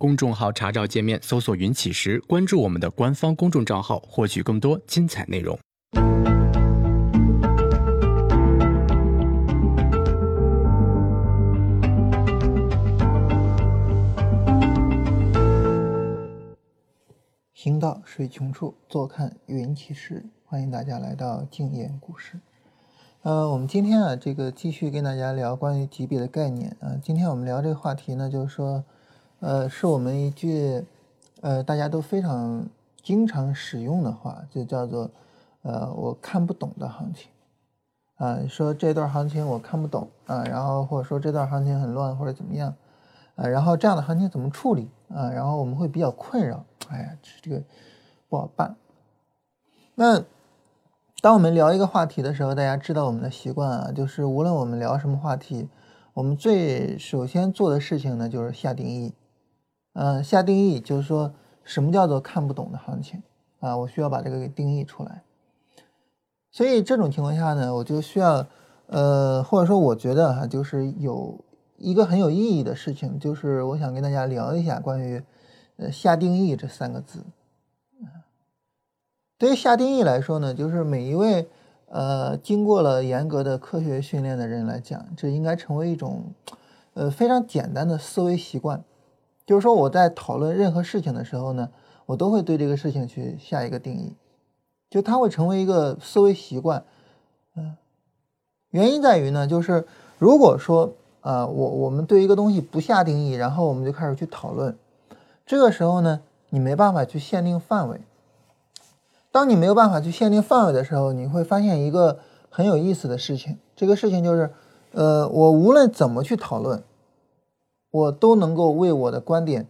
公众号查找界面搜索“云起时”，关注我们的官方公众账号，获取更多精彩内容。行到水穷处，坐看云起时。欢迎大家来到静言故事。呃，我们今天啊，这个继续跟大家聊关于级别的概念啊。今天我们聊这个话题呢，就是说，呃，是我们一句呃大家都非常经常使用的话，就叫做呃我看不懂的行情啊。说这段行情我看不懂啊，然后或者说这段行情很乱或者怎么样啊，然后这样的行情怎么处理啊？然后我们会比较困扰，哎呀，这个不好办。那当我们聊一个话题的时候，大家知道我们的习惯啊，就是无论我们聊什么话题，我们最首先做的事情呢，就是下定义。嗯，下定义就是说什么叫做看不懂的行情啊？我需要把这个给定义出来。所以这种情况下呢，我就需要呃，或者说我觉得哈，就是有一个很有意义的事情，就是我想跟大家聊一下关于呃下定义这三个字。对于下定义来说呢，就是每一位呃经过了严格的科学训练的人来讲，这应该成为一种呃非常简单的思维习惯。就是说我在讨论任何事情的时候呢，我都会对这个事情去下一个定义，就它会成为一个思维习惯。嗯，原因在于呢，就是如果说啊我我们对一个东西不下定义，然后我们就开始去讨论，这个时候呢，你没办法去限定范围。当你没有办法去限定范围的时候，你会发现一个很有意思的事情。这个事情就是，呃，我无论怎么去讨论，我都能够为我的观点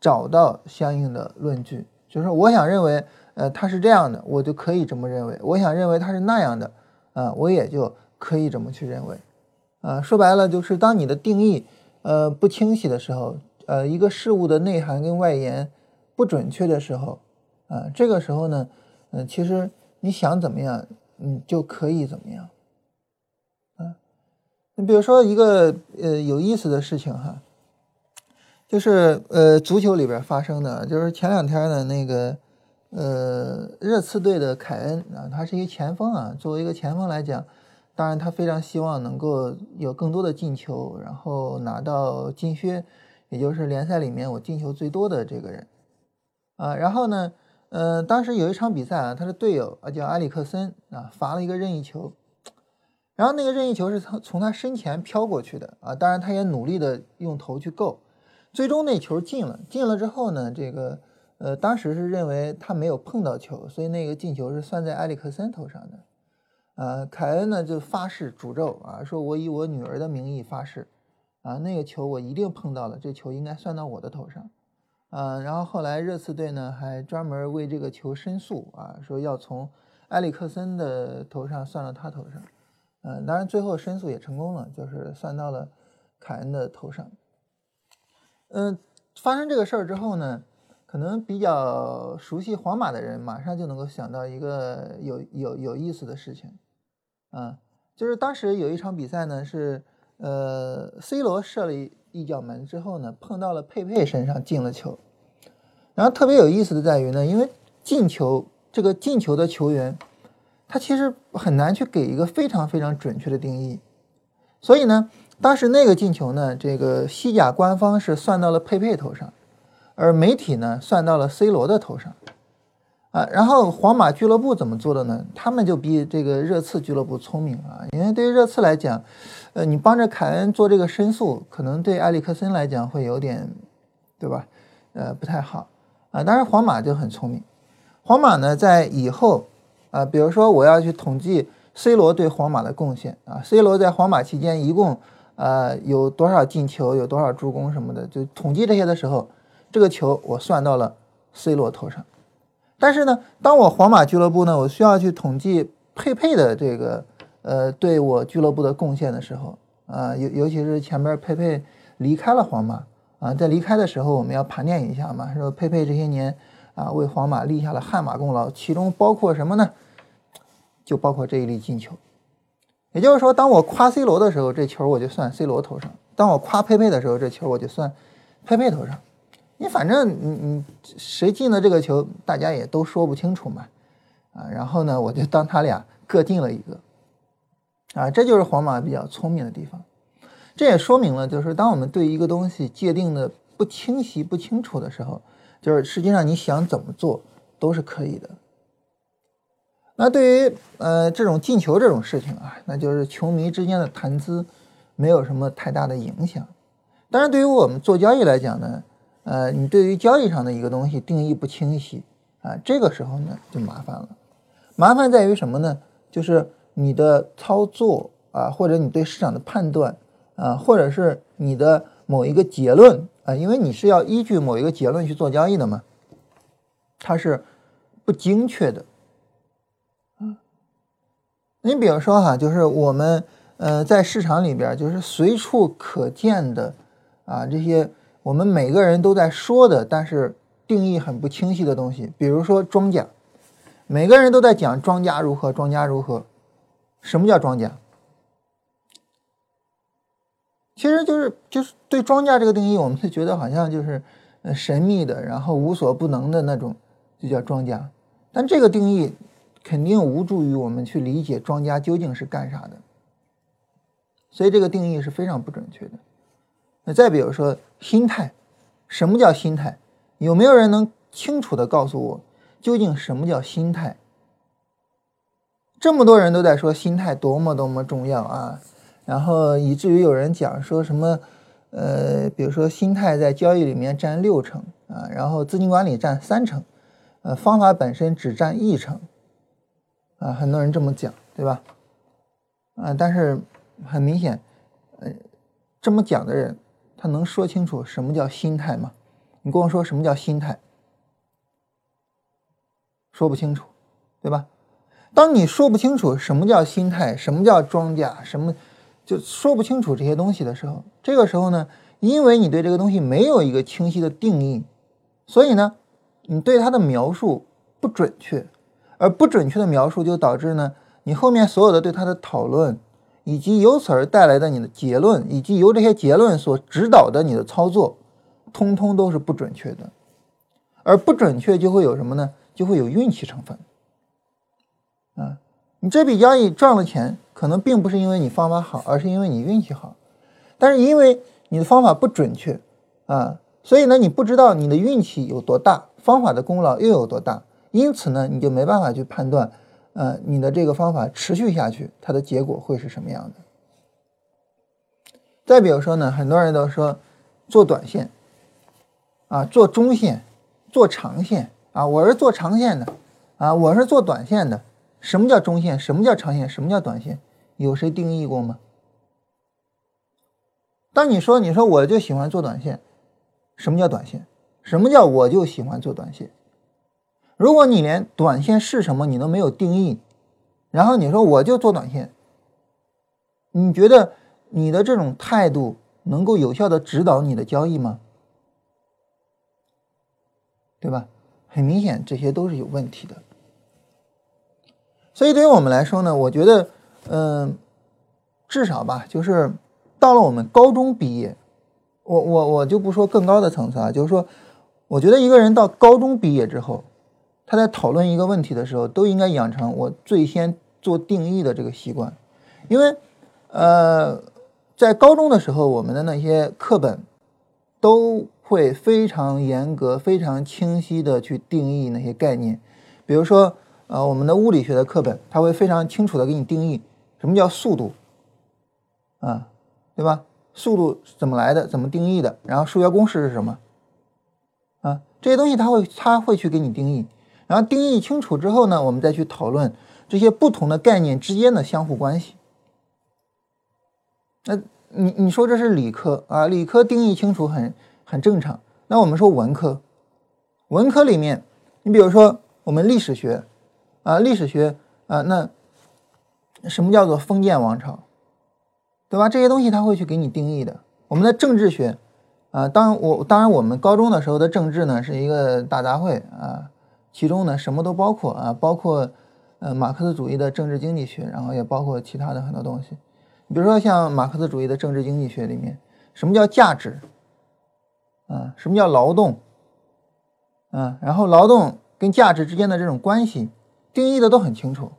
找到相应的论据。就是我想认为，呃，它是这样的，我就可以这么认为；我想认为它是那样的，啊，我也就可以这么去认为。啊，说白了就是，当你的定义，呃，不清晰的时候，呃，一个事物的内涵跟外延不准确的时候，啊，这个时候呢。嗯，其实你想怎么样，嗯，就可以怎么样。啊，你比如说一个呃有意思的事情哈，就是呃足球里边发生的，就是前两天呢那个呃热刺队的凯恩啊，他是一个前锋啊，作为一个前锋来讲，当然他非常希望能够有更多的进球，然后拿到金靴，也就是联赛里面我进球最多的这个人啊，然后呢。呃，当时有一场比赛啊，他的队友啊叫埃里克森啊，罚了一个任意球，然后那个任意球是从从他身前飘过去的啊，当然他也努力的用头去够，最终那球进了，进了之后呢，这个呃当时是认为他没有碰到球，所以那个进球是算在埃里克森头上的，呃，凯恩呢就发誓诅咒啊，说我以我女儿的名义发誓啊，那个球我一定碰到了，这球应该算到我的头上。嗯，然后后来热刺队呢还专门为这个球申诉啊，说要从埃里克森的头上算到他头上。嗯，当然最后申诉也成功了，就是算到了凯恩的头上。嗯，发生这个事儿之后呢，可能比较熟悉皇马的人马上就能够想到一个有有有意思的事情，啊，就是当时有一场比赛呢是呃 C 罗射了一。一脚门之后呢，碰到了佩佩身上进了球，然后特别有意思的在于呢，因为进球这个进球的球员，他其实很难去给一个非常非常准确的定义，所以呢，当时那个进球呢，这个西甲官方是算到了佩佩头上，而媒体呢算到了 C 罗的头上，啊，然后皇马俱乐部怎么做的呢？他们就比这个热刺俱乐部聪明啊，因为对于热刺来讲。呃，你帮着凯恩做这个申诉，可能对埃里克森来讲会有点，对吧？呃，不太好啊。当然，皇马就很聪明。皇马呢，在以后啊，比如说我要去统计 C 罗对皇马的贡献啊，C 罗在皇马期间一共呃有多少进球，有多少助攻什么的，就统计这些的时候，这个球我算到了 C 罗头上。但是呢，当我皇马俱乐部呢，我需要去统计佩佩的这个。呃，对我俱乐部的贡献的时候，啊，尤尤其是前边佩佩离开了皇马，啊，在离开的时候，我们要盘点一下嘛，说佩佩这些年啊，为皇马立下了汗马功劳，其中包括什么呢？就包括这一粒进球。也就是说，当我夸 C 罗的时候，这球我就算 C 罗头上；当我夸佩佩的时候，这球我就算佩佩头上。你反正你你谁进了这个球，大家也都说不清楚嘛，啊，然后呢，我就当他俩各进了一个，啊，这就是皇马比较聪明的地方。这也说明了，就是当我们对一个东西界定的不清晰、不清楚的时候，就是实际上你想怎么做都是可以的。那对于呃这种进球这种事情啊，那就是球迷之间的谈资没有什么太大的影响。当然，对于我们做交易来讲呢，呃，你对于交易上的一个东西定义不清晰啊，这个时候呢就麻烦了。麻烦在于什么呢？就是你的操作啊，或者你对市场的判断啊，或者是你的某一个结论啊，因为你是要依据某一个结论去做交易的嘛，它是不精确的。你比如说哈，就是我们呃在市场里边，就是随处可见的啊这些我们每个人都在说的，但是定义很不清晰的东西，比如说庄家，每个人都在讲庄家如何，庄家如何，什么叫庄家？其实就是就是对庄家这个定义，我们是觉得好像就是呃神秘的，然后无所不能的那种，就叫庄家，但这个定义。肯定无助于我们去理解庄家究竟是干啥的，所以这个定义是非常不准确的。那再比如说心态，什么叫心态？有没有人能清楚的告诉我，究竟什么叫心态？这么多人都在说心态多么多么重要啊，然后以至于有人讲说什么，呃，比如说心态在交易里面占六成啊，然后资金管理占三成，呃，方法本身只占一成。啊，很多人这么讲，对吧？啊，但是很明显，呃，这么讲的人，他能说清楚什么叫心态吗？你跟我说什么叫心态，说不清楚，对吧？当你说不清楚什么叫心态，什么叫庄家，什么就说不清楚这些东西的时候，这个时候呢，因为你对这个东西没有一个清晰的定义，所以呢，你对它的描述不准确。而不准确的描述就导致呢，你后面所有的对它的讨论，以及由此而带来的你的结论，以及由这些结论所指导的你的操作，通通都是不准确的。而不准确就会有什么呢？就会有运气成分。啊，你这笔交易赚了钱，可能并不是因为你方法好，而是因为你运气好。但是因为你的方法不准确，啊，所以呢，你不知道你的运气有多大，方法的功劳又有多大。因此呢，你就没办法去判断，呃，你的这个方法持续下去，它的结果会是什么样的。再比如说呢，很多人都说做短线，啊，做中线，做长线，啊，我是做长线的，啊，我是做短线的。什么叫中线？什么叫长线？什么叫短线？有谁定义过吗？当你说你说我就喜欢做短线，什么叫短线？什么叫我就喜欢做短线？如果你连短线是什么你都没有定义，然后你说我就做短线，你觉得你的这种态度能够有效的指导你的交易吗？对吧？很明显这些都是有问题的。所以对于我们来说呢，我觉得，嗯，至少吧，就是到了我们高中毕业，我我我就不说更高的层次啊，就是说，我觉得一个人到高中毕业之后。他在讨论一个问题的时候，都应该养成我最先做定义的这个习惯，因为，呃，在高中的时候，我们的那些课本都会非常严格、非常清晰的去定义那些概念，比如说，呃，我们的物理学的课本，它会非常清楚的给你定义什么叫速度，啊，对吧？速度怎么来的？怎么定义的？然后数学公式是什么？啊，这些东西他会他会去给你定义。然后定义清楚之后呢，我们再去讨论这些不同的概念之间的相互关系。那你你说这是理科啊？理科定义清楚很很正常。那我们说文科，文科里面，你比如说我们历史学啊，历史学啊，那什么叫做封建王朝，对吧？这些东西他会去给你定义的。我们的政治学啊，当我当然我们高中的时候的政治呢是一个大杂烩啊。其中呢，什么都包括啊，包括呃马克思主义的政治经济学，然后也包括其他的很多东西。你比如说像马克思主义的政治经济学里面，什么叫价值？啊，什么叫劳动？啊，然后劳动跟价值之间的这种关系定义的都很清楚，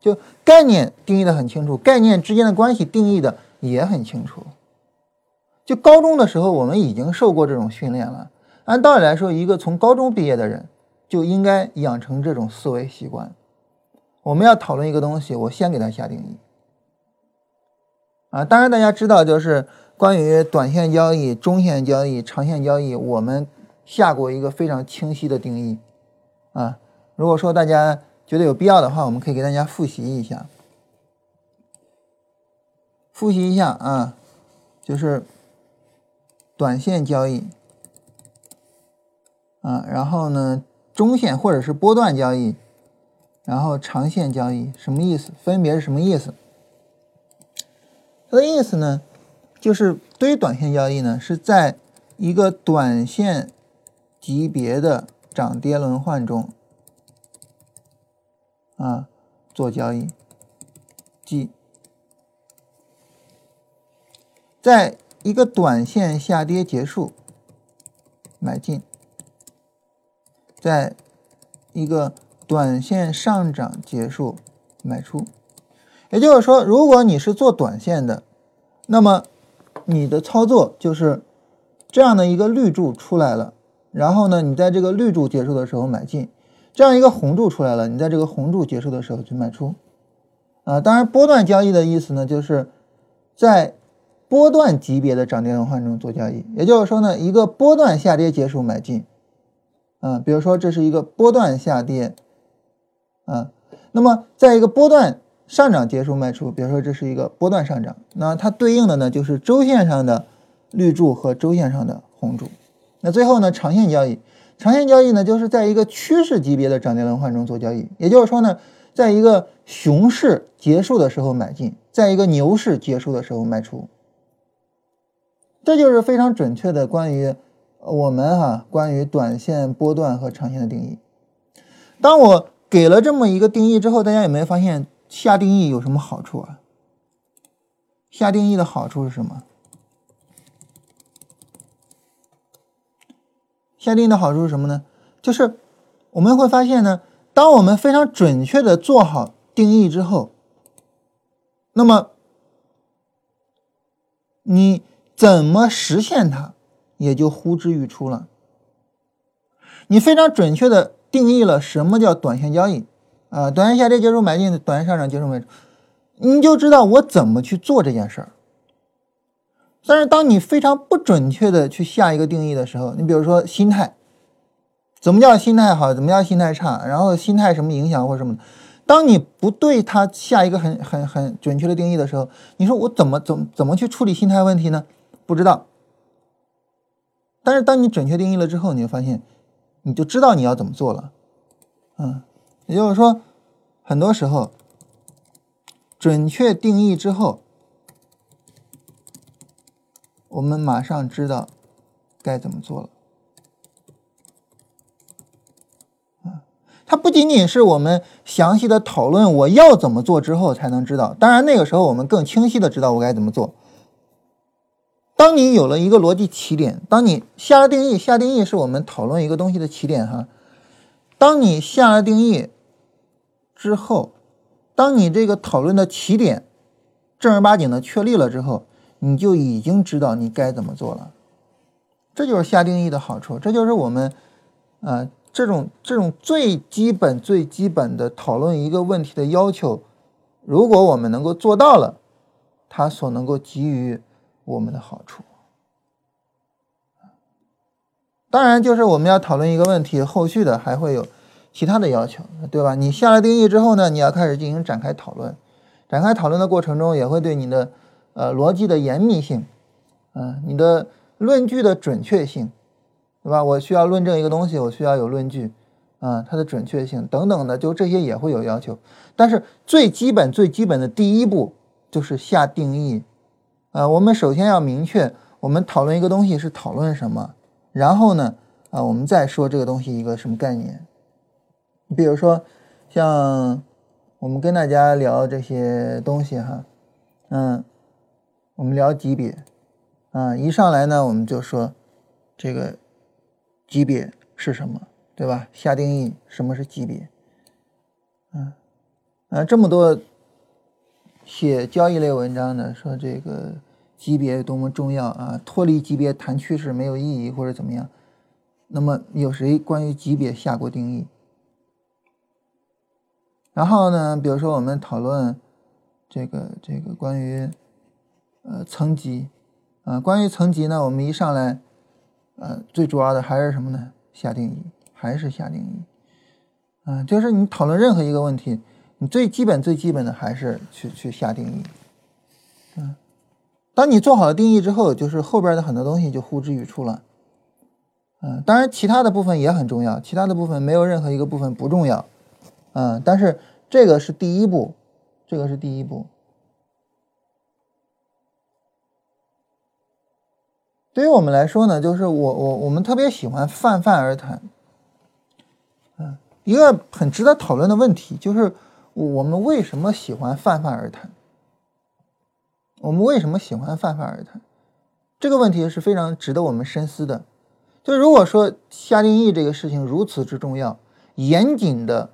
就概念定义的很清楚，概念之间的关系定义的也很清楚。就高中的时候我们已经受过这种训练了，按道理来说，一个从高中毕业的人就应该养成这种思维习惯。我们要讨论一个东西，我先给它下定义。啊，当然大家知道，就是关于短线交易、中线交易、长线交易，我们下过一个非常清晰的定义。啊，如果说大家觉得有必要的话，我们可以给大家复习一下，复习一下啊，就是短线交易，啊，然后呢，中线或者是波段交易。然后长线交易什么意思？分别是什么意思？它的意思呢，就是对于短线交易呢，是在一个短线级别的涨跌轮换中啊做交易，即在一个短线下跌结束买进，在一个。短线上涨结束，卖出。也就是说，如果你是做短线的，那么你的操作就是这样的一个绿柱出来了，然后呢，你在这个绿柱结束的时候买进；这样一个红柱出来了，你在这个红柱结束的时候去卖出。啊，当然，波段交易的意思呢，就是在波段级别的涨跌轮换中做交易。也就是说呢，一个波段下跌结束买进。嗯，比如说这是一个波段下跌。啊，那么在一个波段上涨结束卖出，比如说这是一个波段上涨，那它对应的呢就是周线上的绿柱和周线上的红柱。那最后呢，长线交易，长线交易呢就是在一个趋势级别的涨跌轮换中做交易，也就是说呢，在一个熊市结束的时候买进，在一个牛市结束的时候卖出。这就是非常准确的关于我们哈关于短线波段和长线的定义。当我。给了这么一个定义之后，大家有没有发现下定义有什么好处啊？下定义的好处是什么？下定义的好处是什么呢？就是我们会发现呢，当我们非常准确的做好定义之后，那么你怎么实现它也就呼之欲出了。你非常准确的。定义了什么叫短线交易啊？短线下跌结束买进，短线上涨结束卖出，你就知道我怎么去做这件事儿。但是当你非常不准确的去下一个定义的时候，你比如说心态，怎么叫心态好？怎么叫心态差？然后心态什么影响或什么？当你不对它下一个很很很准确的定义的时候，你说我怎么怎怎么去处理心态问题呢？不知道。但是当你准确定义了之后，你就发现。你就知道你要怎么做了，嗯，也就是说，很多时候准确定义之后，我们马上知道该怎么做了。它不仅仅是我们详细的讨论我要怎么做之后才能知道，当然那个时候我们更清晰的知道我该怎么做。当你有了一个逻辑起点，当你下了定义，下定义是我们讨论一个东西的起点哈。当你下了定义之后，当你这个讨论的起点正儿八经的确立了之后，你就已经知道你该怎么做了。这就是下定义的好处，这就是我们啊这种这种最基本最基本的讨论一个问题的要求。如果我们能够做到了，它所能够给予。我们的好处，当然就是我们要讨论一个问题，后续的还会有其他的要求，对吧？你下了定义之后呢，你要开始进行展开讨论，展开讨论的过程中，也会对你的呃逻辑的严密性，嗯，你的论据的准确性，对吧？我需要论证一个东西，我需要有论据，啊，它的准确性等等的，就这些也会有要求。但是最基本最基本的第一步就是下定义。啊，我们首先要明确，我们讨论一个东西是讨论什么，然后呢，啊，我们再说这个东西一个什么概念。比如说，像我们跟大家聊这些东西哈，嗯，我们聊级别，啊，一上来呢，我们就说这个级别是什么，对吧？下定义什么是级别，嗯，啊，这么多写交易类文章的说这个级别有多么重要啊，脱离级别谈趋势没有意义或者怎么样，那么有谁关于级别下过定义？然后呢，比如说我们讨论这个这个关于呃层级啊，关于层级呢，我们一上来呃最主要的还是什么呢？下定义。还是下定义，啊，就是你讨论任何一个问题，你最基本最基本的还是去去下定义，嗯，当你做好了定义之后，就是后边的很多东西就呼之欲出了，嗯，当然其他的部分也很重要，其他的部分没有任何一个部分不重要，嗯，但是这个是第一步，这个是第一步。对于我们来说呢，就是我我我们特别喜欢泛泛而谈。嗯一个很值得讨论的问题就是，我们为什么喜欢泛泛而谈？我们为什么喜欢泛泛而谈？这个问题是非常值得我们深思的。就如果说下定义这个事情如此之重要，严谨的，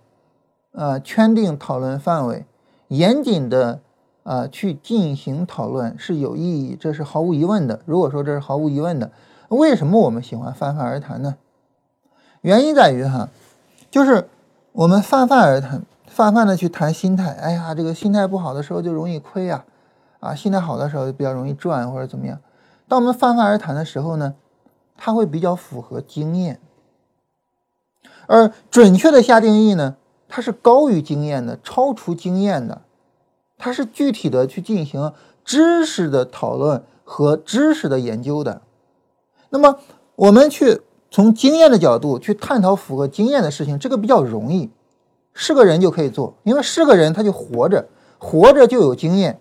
呃，圈定讨论范围，严谨的，呃，去进行讨论是有意义，这是毫无疑问的。如果说这是毫无疑问的，为什么我们喜欢泛泛而谈呢？原因在于哈。就是我们泛泛而谈，泛泛的去谈心态。哎呀，这个心态不好的时候就容易亏呀，啊，啊心态好的时候就比较容易赚或者怎么样。当我们泛泛而谈的时候呢，它会比较符合经验。而准确的下定义呢，它是高于经验的，超出经验的，它是具体的去进行知识的讨论和知识的研究的。那么我们去。从经验的角度去探讨符合经验的事情，这个比较容易，是个人就可以做，因为是个人他就活着，活着就有经验，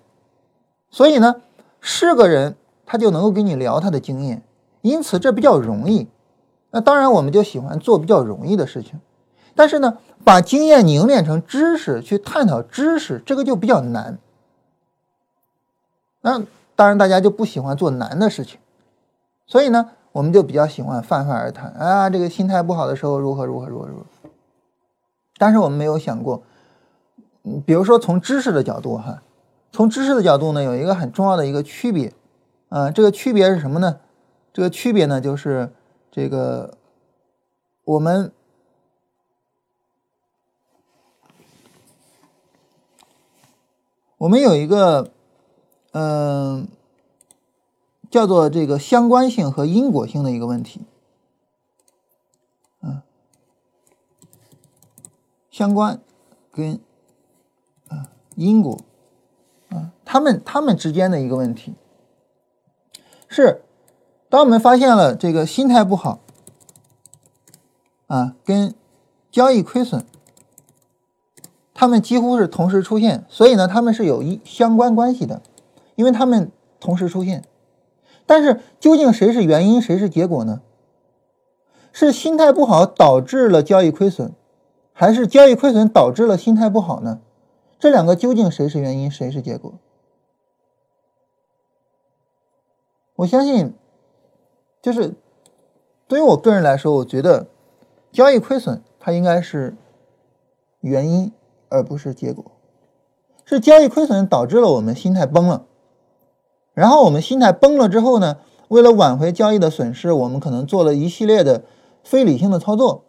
所以呢，是个人他就能够跟你聊他的经验，因此这比较容易。那当然我们就喜欢做比较容易的事情，但是呢，把经验凝练成知识去探讨知识，这个就比较难。那当然大家就不喜欢做难的事情，所以呢。我们就比较喜欢泛泛而谈啊，这个心态不好的时候如何如何如何如何。但是我们没有想过，比如说从知识的角度哈，从知识的角度呢，有一个很重要的一个区别，啊，这个区别是什么呢？这个区别呢，就是这个我们我们有一个嗯。叫做这个相关性和因果性的一个问题，嗯，相关跟啊因果他们他们之间的一个问题是，当我们发现了这个心态不好啊，跟交易亏损，他们几乎是同时出现，所以呢，他们是有一相关关系的，因为他们同时出现。但是究竟谁是原因，谁是结果呢？是心态不好导致了交易亏损，还是交易亏损导致了心态不好呢？这两个究竟谁是原因，谁是结果？我相信，就是对于我个人来说，我觉得交易亏损它应该是原因，而不是结果。是交易亏损导致了我们心态崩了。然后我们心态崩了之后呢，为了挽回交易的损失，我们可能做了一系列的非理性的操作。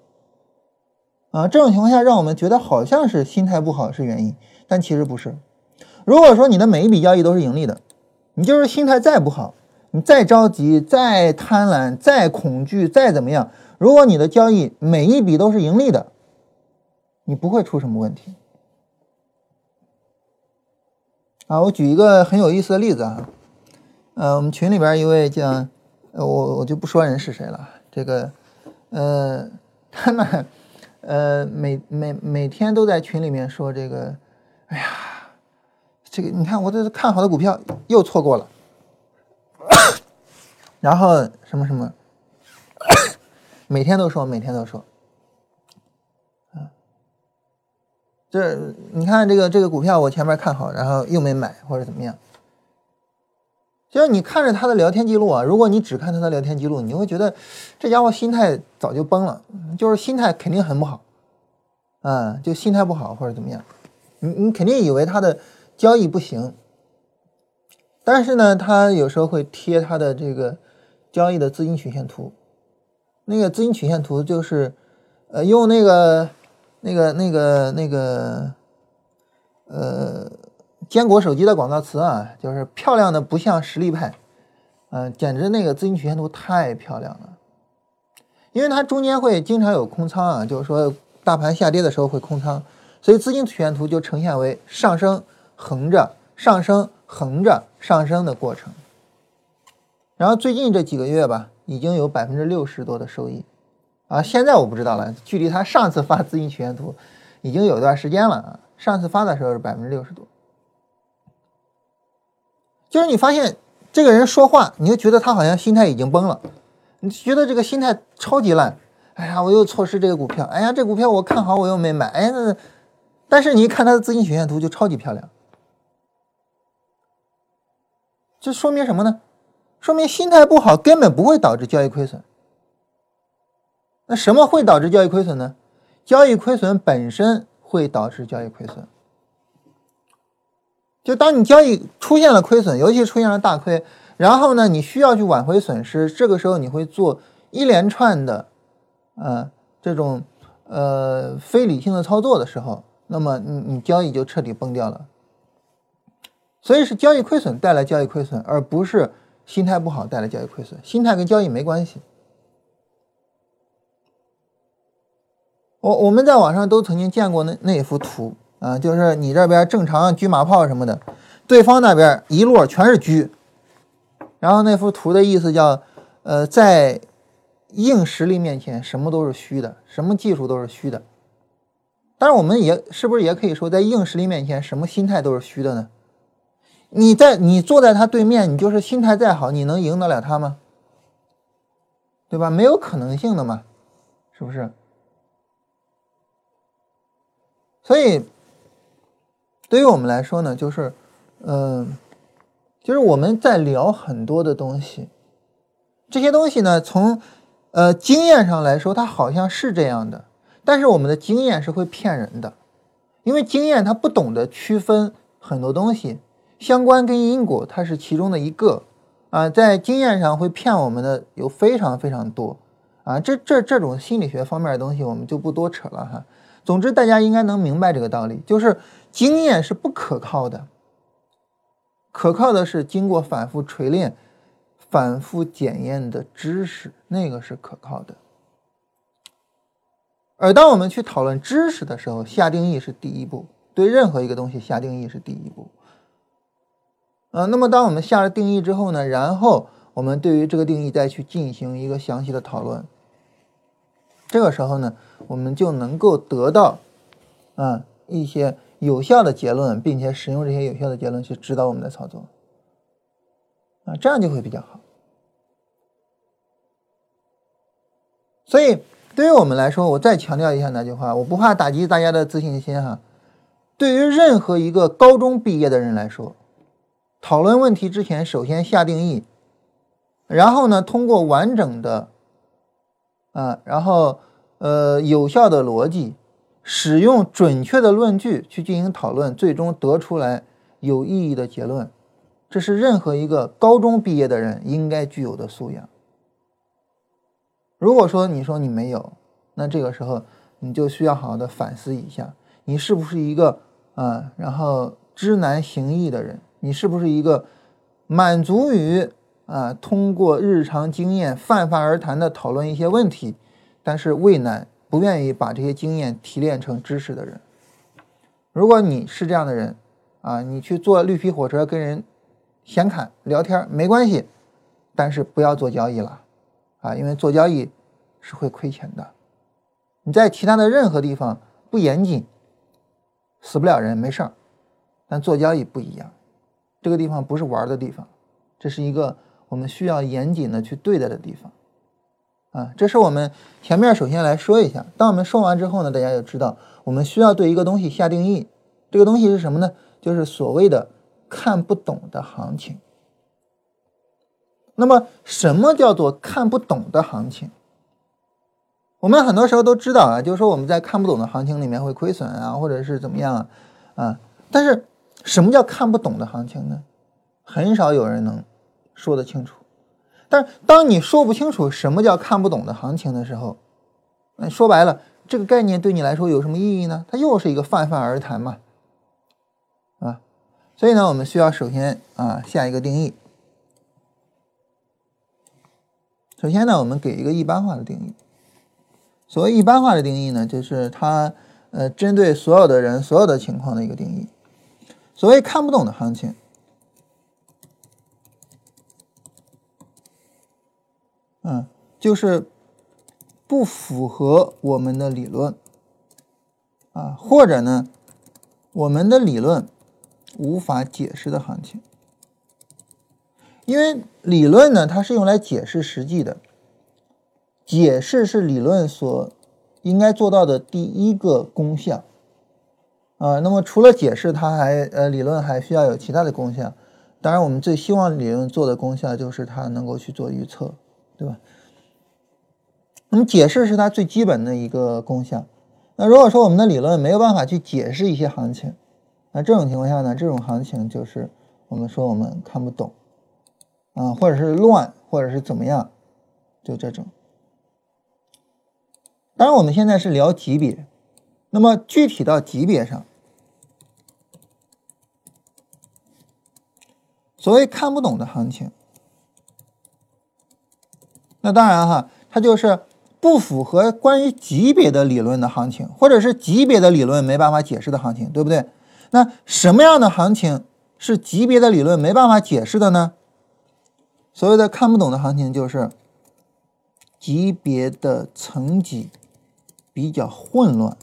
啊，这种情况下让我们觉得好像是心态不好是原因，但其实不是。如果说你的每一笔交易都是盈利的，你就是心态再不好，你再着急、再贪婪、再恐惧、再怎么样，如果你的交易每一笔都是盈利的，你不会出什么问题。啊，我举一个很有意思的例子啊。呃，我们群里边一位叫，我我就不说人是谁了。这个，呃，他呢，呃，每每每天都在群里面说这个，哎呀，这个你看我这是看好的股票又错过了，然后什么什么，每天都说，每天都说，啊，这你看这个这个股票我前面看好，然后又没买或者怎么样。就是你看着他的聊天记录啊，如果你只看他的聊天记录，你会觉得这家伙心态早就崩了，就是心态肯定很不好，嗯，就心态不好或者怎么样，你你肯定以为他的交易不行，但是呢，他有时候会贴他的这个交易的资金曲线图，那个资金曲线图就是呃用那个那个那个那个呃。坚果手机的广告词啊，就是漂亮的不像实力派，嗯，简直那个资金曲线图太漂亮了。因为它中间会经常有空仓啊，就是说大盘下跌的时候会空仓，所以资金曲线图就呈现为上升横着上升横着上升的过程。然后最近这几个月吧，已经有百分之六十多的收益啊。现在我不知道了，距离他上次发资金曲线图已经有一段时间了啊。上次发的时候是百分之六十多。就是你发现这个人说话，你就觉得他好像心态已经崩了，你觉得这个心态超级烂。哎呀，我又错失这个股票。哎呀，这股票我看好，我又没买。哎，那但是你一看他的资金曲线图就超级漂亮，这说明什么呢？说明心态不好根本不会导致交易亏损。那什么会导致交易亏损呢？交易亏损本身会导致交易亏损。就当你交易出现了亏损，尤其出现了大亏，然后呢，你需要去挽回损失，这个时候你会做一连串的，呃，这种呃非理性的操作的时候，那么你你交易就彻底崩掉了。所以是交易亏损带来交易亏损，而不是心态不好带来交易亏损。心态跟交易没关系。我我们在网上都曾经见过那那一幅图。啊，就是你这边正常车马炮什么的，对方那边一摞全是车，然后那幅图的意思叫，呃，在硬实力面前，什么都是虚的，什么技术都是虚的。但是我们也是不是也可以说，在硬实力面前，什么心态都是虚的呢？你在你坐在他对面，你就是心态再好，你能赢得了他吗？对吧？没有可能性的嘛，是不是？所以。对于我们来说呢，就是，嗯，就是我们在聊很多的东西，这些东西呢，从呃经验上来说，它好像是这样的，但是我们的经验是会骗人的，因为经验它不懂得区分很多东西，相关跟因果它是其中的一个啊，在经验上会骗我们的有非常非常多啊，这这这种心理学方面的东西我们就不多扯了哈。总之，大家应该能明白这个道理，就是经验是不可靠的，可靠的是经过反复锤炼、反复检验的知识，那个是可靠的。而当我们去讨论知识的时候，下定义是第一步，对任何一个东西下定义是第一步。呃，那么当我们下了定义之后呢，然后我们对于这个定义再去进行一个详细的讨论。这个时候呢，我们就能够得到，啊一些有效的结论，并且使用这些有效的结论去指导我们的操作，啊，这样就会比较好。所以，对于我们来说，我再强调一下那句话，我不怕打击大家的自信心哈。对于任何一个高中毕业的人来说，讨论问题之前，首先下定义，然后呢，通过完整的。啊，然后，呃，有效的逻辑，使用准确的论据去进行讨论，最终得出来有意义的结论，这是任何一个高中毕业的人应该具有的素养。如果说你说你没有，那这个时候你就需要好好的反思一下，你是不是一个啊，然后知难行易的人，你是不是一个满足于。啊，通过日常经验泛泛而谈的讨论一些问题，但是畏难不愿意把这些经验提炼成知识的人，如果你是这样的人，啊，你去坐绿皮火车跟人闲侃聊天没关系，但是不要做交易了，啊，因为做交易是会亏钱的。你在其他的任何地方不严谨，死不了人没事儿，但做交易不一样，这个地方不是玩的地方，这是一个。我们需要严谨的去对待的地方，啊，这是我们前面首先来说一下。当我们说完之后呢，大家就知道我们需要对一个东西下定义。这个东西是什么呢？就是所谓的看不懂的行情。那么什么叫做看不懂的行情？我们很多时候都知道啊，就是说我们在看不懂的行情里面会亏损啊，或者是怎么样啊啊。但是什么叫看不懂的行情呢？很少有人能说得清楚。但是当你说不清楚什么叫看不懂的行情的时候，那说白了，这个概念对你来说有什么意义呢？它又是一个泛泛而谈嘛，啊。所以呢，我们需要首先啊下一个定义。首先呢，我们给一个一般化的定义。所谓一般化的定义呢，就是它呃针对所有的人、所有的情况的一个定义。所谓看不懂的行情，嗯，就是不符合我们的理论啊，或者呢，我们的理论无法解释的行情。因为理论呢，它是用来解释实际的。解释是理论所应该做到的第一个功效啊。那么除了解释，它还呃理论还需要有其他的功效。当然，我们最希望理论做的功效就是它能够去做预测，对吧？那么解释是它最基本的一个功效。那如果说我们的理论没有办法去解释一些行情，那这种情况下呢，这种行情就是我们说我们看不懂啊，或者是乱，或者是怎么样，就这种。当然，我们现在是聊级别，那么具体到级别上，所谓看不懂的行情，那当然哈，它就是不符合关于级别的理论的行情，或者是级别的理论没办法解释的行情，对不对？那什么样的行情是级别的理论没办法解释的呢？所谓的看不懂的行情，就是级别的层级。比较混乱，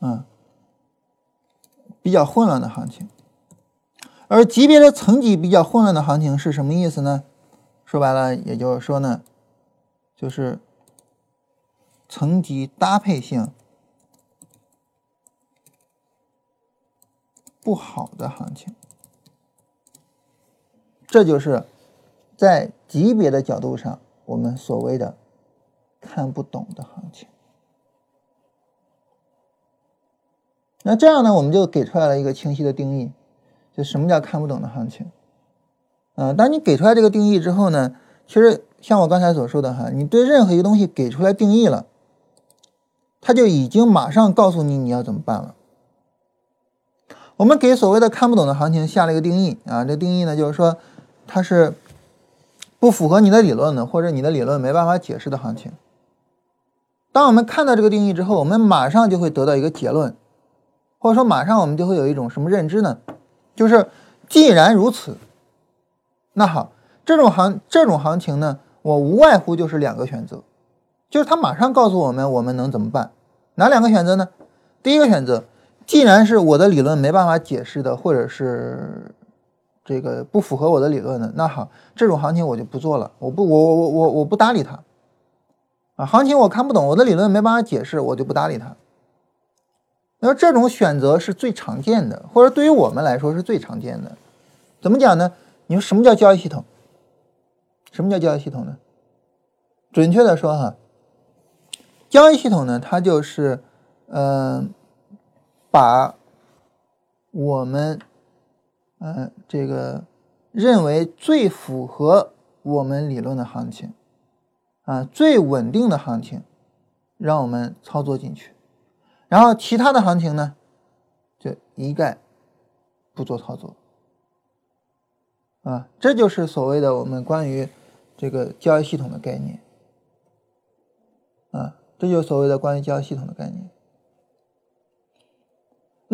嗯，比较混乱的行情，而级别的层级比较混乱的行情是什么意思呢？说白了，也就是说呢，就是层级搭配性不好的行情。这就是在级别的角度上，我们所谓的看不懂的行情。那这样呢，我们就给出来了一个清晰的定义，就什么叫看不懂的行情？啊，当你给出来这个定义之后呢，其实像我刚才所说的哈，你对任何一个东西给出来定义了，它就已经马上告诉你你要怎么办了。我们给所谓的看不懂的行情下了一个定义啊，这定义呢就是说。它是不符合你的理论的，或者你的理论没办法解释的行情。当我们看到这个定义之后，我们马上就会得到一个结论，或者说马上我们就会有一种什么认知呢？就是既然如此，那好，这种行这种行情呢，我无外乎就是两个选择，就是他马上告诉我们我们能怎么办？哪两个选择呢？第一个选择，既然是我的理论没办法解释的，或者是。这个不符合我的理论的，那好，这种行情我就不做了，我不，我我我我不搭理他，啊，行情我看不懂，我的理论没办法解释，我就不搭理他。那这种选择是最常见的，或者对于我们来说是最常见的。怎么讲呢？你说什么叫交易系统？什么叫交易系统呢？准确的说哈，交易系统呢，它就是，嗯，把我们。嗯，这个认为最符合我们理论的行情，啊，最稳定的行情，让我们操作进去，然后其他的行情呢，就一概不做操作，啊，这就是所谓的我们关于这个交易系统的概念，啊，这就是所谓的关于交易系统的概念。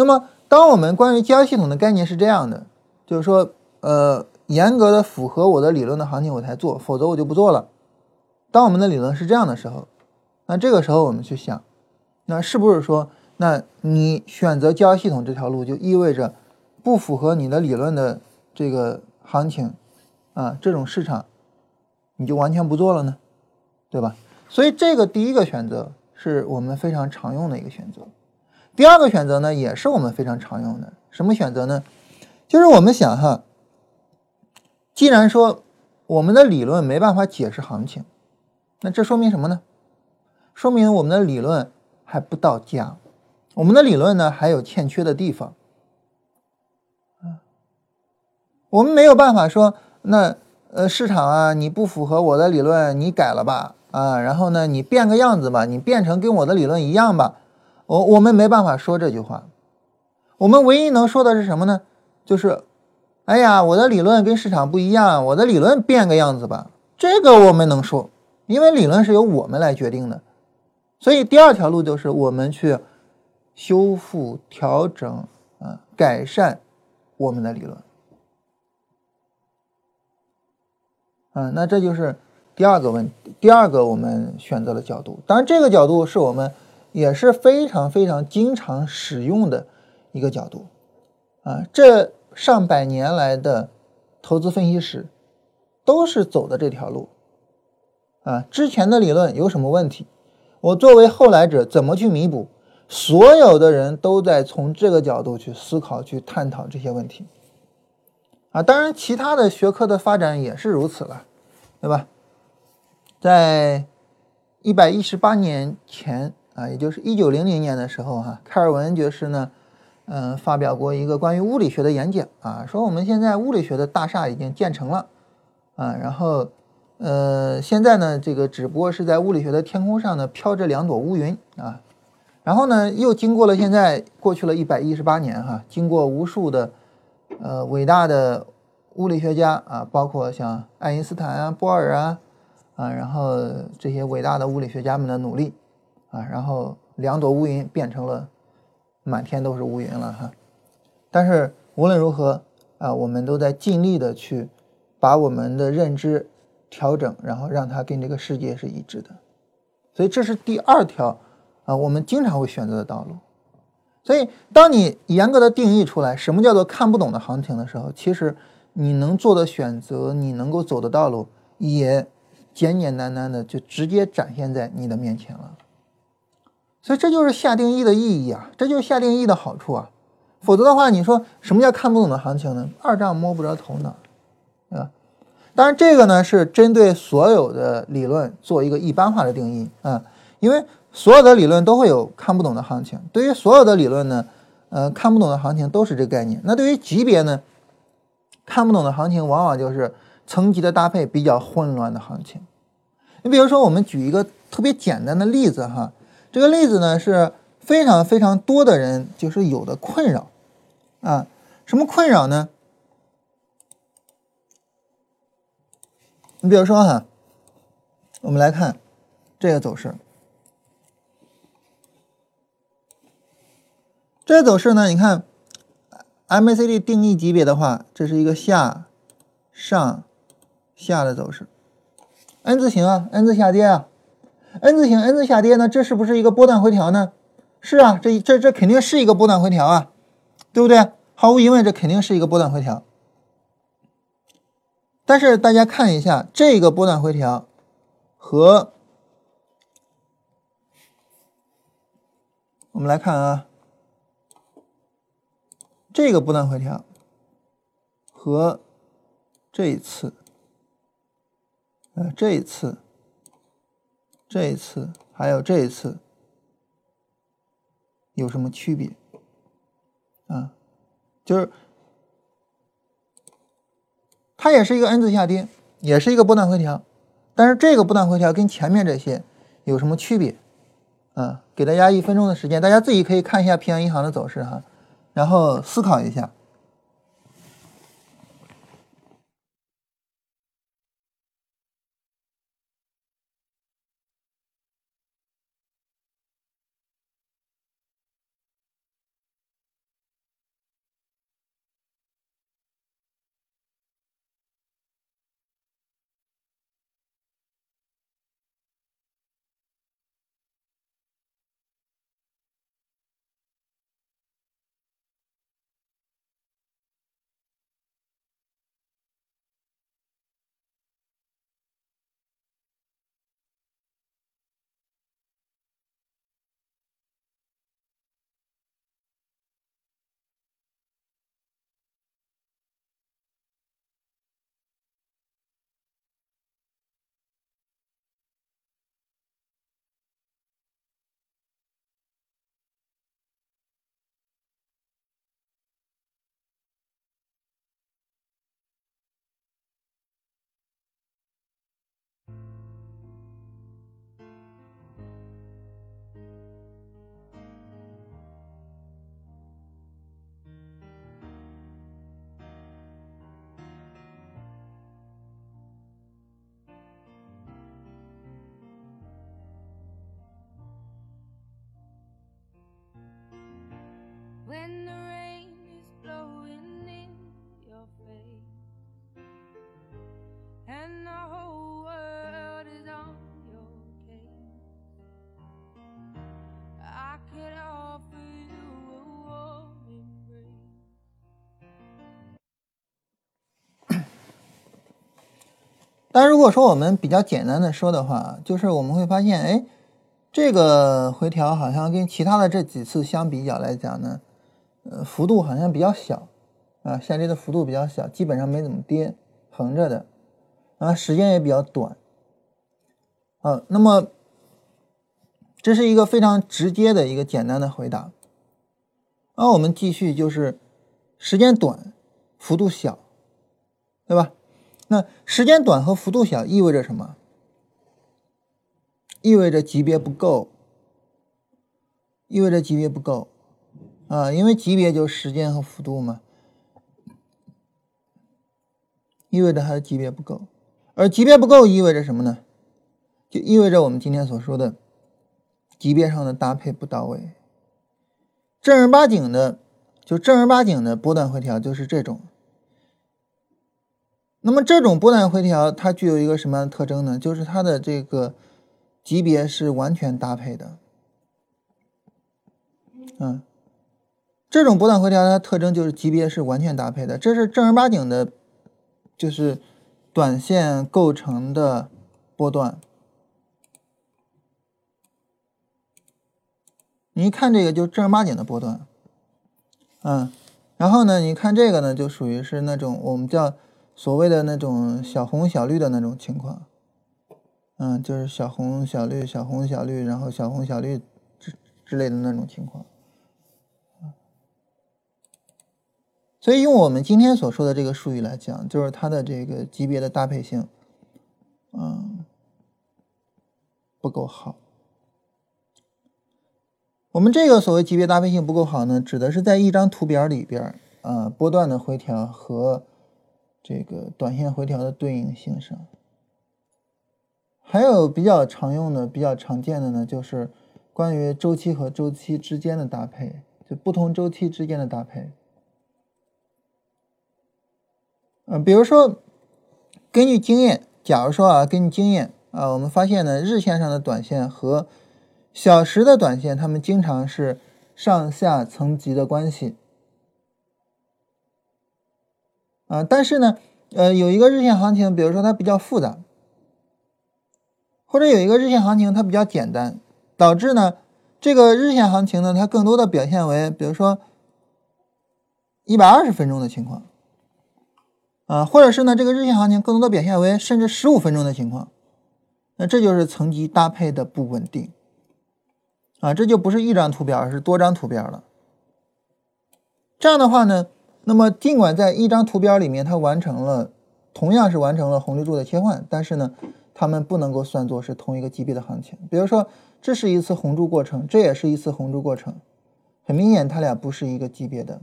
那么，当我们关于交易系统的概念是这样的。就是说，呃，严格的符合我的理论的行情我才做，否则我就不做了。当我们的理论是这样的时候，那这个时候我们去想，那是不是说，那你选择交易系统这条路就意味着不符合你的理论的这个行情啊，这种市场你就完全不做了呢？对吧？所以这个第一个选择是我们非常常用的一个选择。第二个选择呢，也是我们非常常用的，什么选择呢？就是我们想哈，既然说我们的理论没办法解释行情，那这说明什么呢？说明我们的理论还不到家，我们的理论呢还有欠缺的地方。我们没有办法说，那呃市场啊，你不符合我的理论，你改了吧，啊，然后呢，你变个样子吧，你变成跟我的理论一样吧，我我们没办法说这句话，我们唯一能说的是什么呢？就是，哎呀，我的理论跟市场不一样，我的理论变个样子吧，这个我们能说，因为理论是由我们来决定的，所以第二条路就是我们去修复、调整啊，改善我们的理论。嗯，那这就是第二个问，第二个我们选择的角度。当然，这个角度是我们也是非常非常经常使用的一个角度。啊，这上百年来的投资分析师都是走的这条路。啊，之前的理论有什么问题？我作为后来者怎么去弥补？所有的人都在从这个角度去思考、去探讨这些问题。啊，当然，其他的学科的发展也是如此了，对吧？在一百一十八年前啊，也就是一九零零年的时候，哈，开尔文爵士呢，嗯，发表过一个关于物理学的演讲啊，说我们现在物理学的大厦已经建成了啊，然后，呃，现在呢，这个只不过是在物理学的天空上呢飘着两朵乌云啊，然后呢，又经过了现在过去了一百一十八年哈，经过无数的。呃，伟大的物理学家啊，包括像爱因斯坦啊、波尔啊，啊，然后这些伟大的物理学家们的努力啊，然后两朵乌云变成了满天都是乌云了哈。但是无论如何啊，我们都在尽力的去把我们的认知调整，然后让它跟这个世界是一致的。所以这是第二条啊，我们经常会选择的道路。所以，当你严格的定义出来什么叫做看不懂的行情的时候，其实你能做的选择，你能够走的道路，也简简单单的就直接展现在你的面前了。所以，这就是下定义的意义啊，这就是下定义的好处啊。否则的话，你说什么叫看不懂的行情呢？二丈摸不着头脑，对吧？当然，这个呢是针对所有的理论做一个一般化的定义啊，因为。所有的理论都会有看不懂的行情。对于所有的理论呢，呃，看不懂的行情都是这个概念。那对于级别呢，看不懂的行情往往就是层级的搭配比较混乱的行情。你比如说，我们举一个特别简单的例子哈，这个例子呢是非常非常多的人就是有的困扰啊，什么困扰呢？你比如说哈，我们来看这个走势。这个走势呢？你看，MACD 定义级别的话，这是一个下、上、下的走势，N 字形啊，N 字下跌啊，N 字形，N 字下跌呢，这是不是一个波段回调呢？是啊，这这这肯定是一个波段回调啊，对不对？毫无疑问，这肯定是一个波段回调。但是大家看一下这个波段回调和我们来看啊。这个波段回调和这一次，呃，这一次、这一次还有这一次有什么区别？啊，就是它也是一个 N 字下跌，也是一个波段回调，但是这个波段回调跟前面这些有什么区别？啊，给大家一分钟的时间，大家自己可以看一下平安银行的走势哈。然后思考一下。但如果说我们比较简单的说的话，就是我们会发现，哎，这个回调好像跟其他的这几次相比较来讲呢，呃，幅度好像比较小，啊，下跌的幅度比较小，基本上没怎么跌，横着的，啊，时间也比较短，啊，那么这是一个非常直接的一个简单的回答。那我们继续就是时间短，幅度小，对吧？那时间短和幅度小意味着什么？意味着级别不够，意味着级别不够啊，因为级别就是时间和幅度嘛，意味着它的级别不够，而级别不够意味着什么呢？就意味着我们今天所说的级别上的搭配不到位，正儿八经的，就正儿八经的波段回调就是这种。那么这种波段回调，它具有一个什么样的特征呢？就是它的这个级别是完全搭配的。嗯，这种波段回调它的特征就是级别是完全搭配的，这是正儿八经的，就是短线构成的波段。你一看这个就正儿八经的波段，嗯，然后呢，你看这个呢，就属于是那种我们叫。所谓的那种小红小绿的那种情况，嗯，就是小红小绿、小红小绿，然后小红小绿之之类的那种情况。所以用我们今天所说的这个术语来讲，就是它的这个级别的搭配性，嗯，不够好。我们这个所谓级别搭配性不够好呢，指的是在一张图表里边，啊，波段的回调和。这个短线回调的对应性上，还有比较常用的、比较常见的呢，就是关于周期和周期之间的搭配，就不同周期之间的搭配。嗯，比如说，根据经验，假如说啊，根据经验啊，我们发现呢，日线上的短线和小时的短线，它们经常是上下层级的关系。啊，但是呢，呃，有一个日线行情，比如说它比较复杂，或者有一个日线行情它比较简单，导致呢，这个日线行情呢，它更多的表现为，比如说一百二十分钟的情况，啊，或者是呢，这个日线行情更多的表现为甚至十五分钟的情况，那这就是层级搭配的不稳定，啊，这就不是一张图表，而是多张图表了。这样的话呢？那么，尽管在一张图标里面，它完成了同样是完成了红绿柱的切换，但是呢，它们不能够算作是同一个级别的行情。比如说，这是一次红柱过程，这也是一次红柱过程，很明显，它俩不是一个级别的。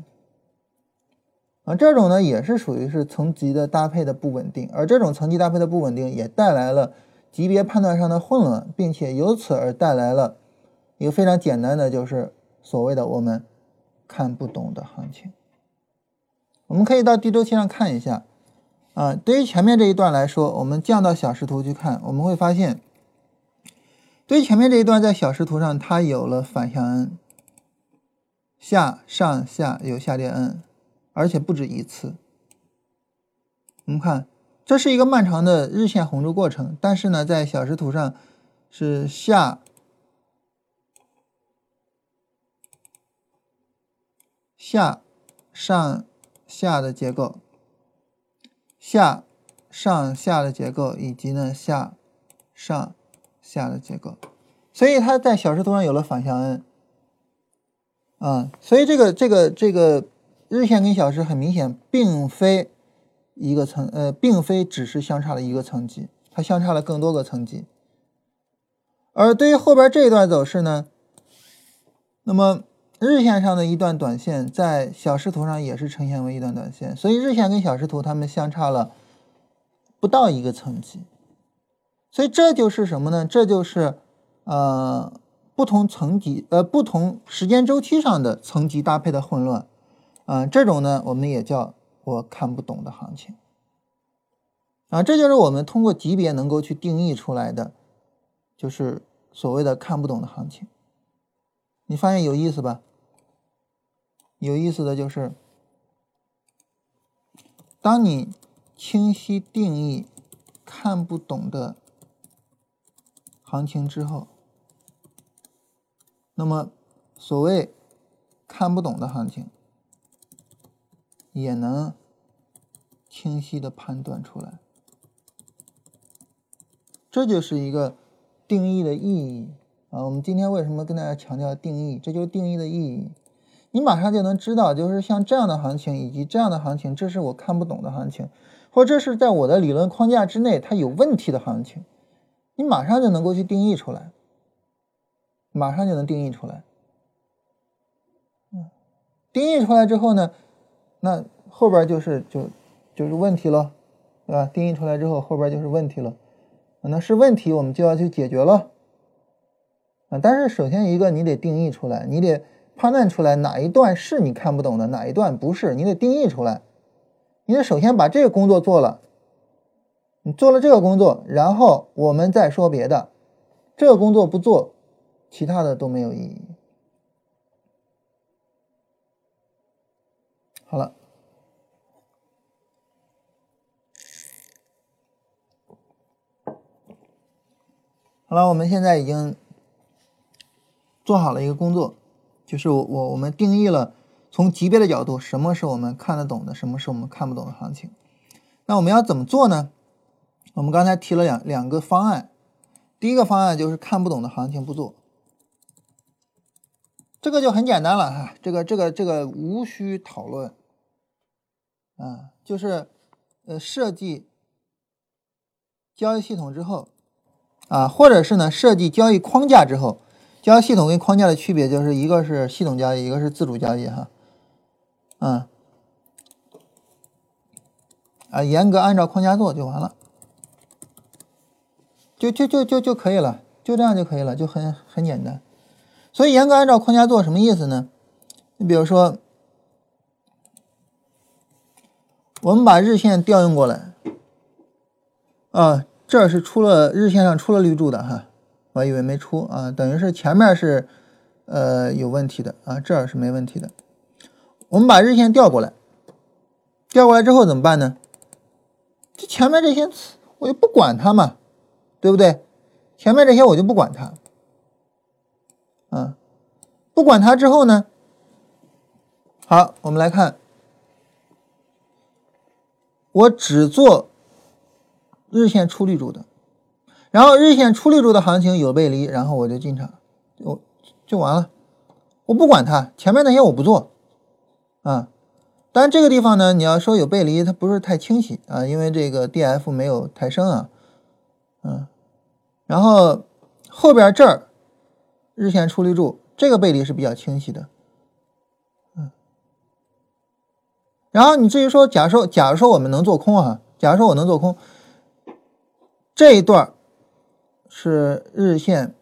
啊，这种呢也是属于是层级的搭配的不稳定，而这种层级搭配的不稳定也带来了级别判断上的混乱，并且由此而带来了一个非常简单的，就是所谓的我们看不懂的行情。我们可以到地周期上看一下，啊，对于前面这一段来说，我们降到小时图去看，我们会发现，对于前面这一段，在小时图上它有了反向 N，下上下有下跌 N，而且不止一次。我们看，这是一个漫长的日线红柱过程，但是呢，在小时图上是下下上。下的结构，下上下的结构，以及呢下上下的结构，所以它在小时图上有了反向 N，啊，所以这个这个这个日线跟小时很明显并非一个层，呃，并非只是相差了一个层级，它相差了更多个层级。而对于后边这一段走势呢，那么。日线上的一段短线，在小时图上也是呈现为一段短线，所以日线跟小时图它们相差了不到一个层级，所以这就是什么呢？这就是呃不同层级呃不同时间周期上的层级搭配的混乱，啊，这种呢我们也叫我看不懂的行情。啊，这就是我们通过级别能够去定义出来的，就是所谓的看不懂的行情。你发现有意思吧？有意思的就是，当你清晰定义看不懂的行情之后，那么所谓看不懂的行情，也能清晰的判断出来。这就是一个定义的意义啊！我们今天为什么跟大家强调定义？这就是定义的意义。你马上就能知道，就是像这样的行情以及这样的行情，这是我看不懂的行情，或者这是在我的理论框架之内它有问题的行情，你马上就能够去定义出来，马上就能定义出来。嗯，定义出来之后呢，那后边就是就就是问题了，对吧？定义出来之后，后边就是问题了。那是问题，我们就要去解决了。啊，但是首先一个，你得定义出来，你得判断出来哪一段是你看不懂的，哪一段不是，你得定义出来。你得首先把这个工作做了，你做了这个工作，然后我们再说别的。这个工作不做，其他的都没有意义。好了。好了，我们现在已经做好了一个工作，就是我我我们定义了从级别的角度，什么是我们看得懂的，什么是我们看不懂的行情。那我们要怎么做呢？我们刚才提了两两个方案，第一个方案就是看不懂的行情不做，这个就很简单了哈，这个这个这个无需讨论，啊，就是呃设计交易系统之后。啊，或者是呢，设计交易框架之后，交易系统跟框架的区别就是一个是系统交易，一个是自主交易，哈，嗯，啊，严格按照框架做就完了，就就就就就可以了，就这样就可以了，就很很简单。所以严格按照框架做什么意思呢？你比如说，我们把日线调用过来，啊。这是出了日线上出了绿柱的哈，我以为没出啊，等于是前面是呃有问题的啊，这儿是没问题的。我们把日线调过来，调过来之后怎么办呢？这前面这些我就不管它嘛，对不对？前面这些我就不管它，啊，不管它之后呢，好，我们来看，我只做。日线出绿柱的，然后日线出绿柱的行情有背离，然后我就进场，我就完了，我不管它前面那些我不做，啊，但这个地方呢，你要说有背离，它不是太清晰啊，因为这个 D F 没有抬升啊，嗯，然后后边这儿日线出绿柱，这个背离是比较清晰的，嗯，然后你至于说，假如说假如说我们能做空啊，假如说我能做空。这一段是日线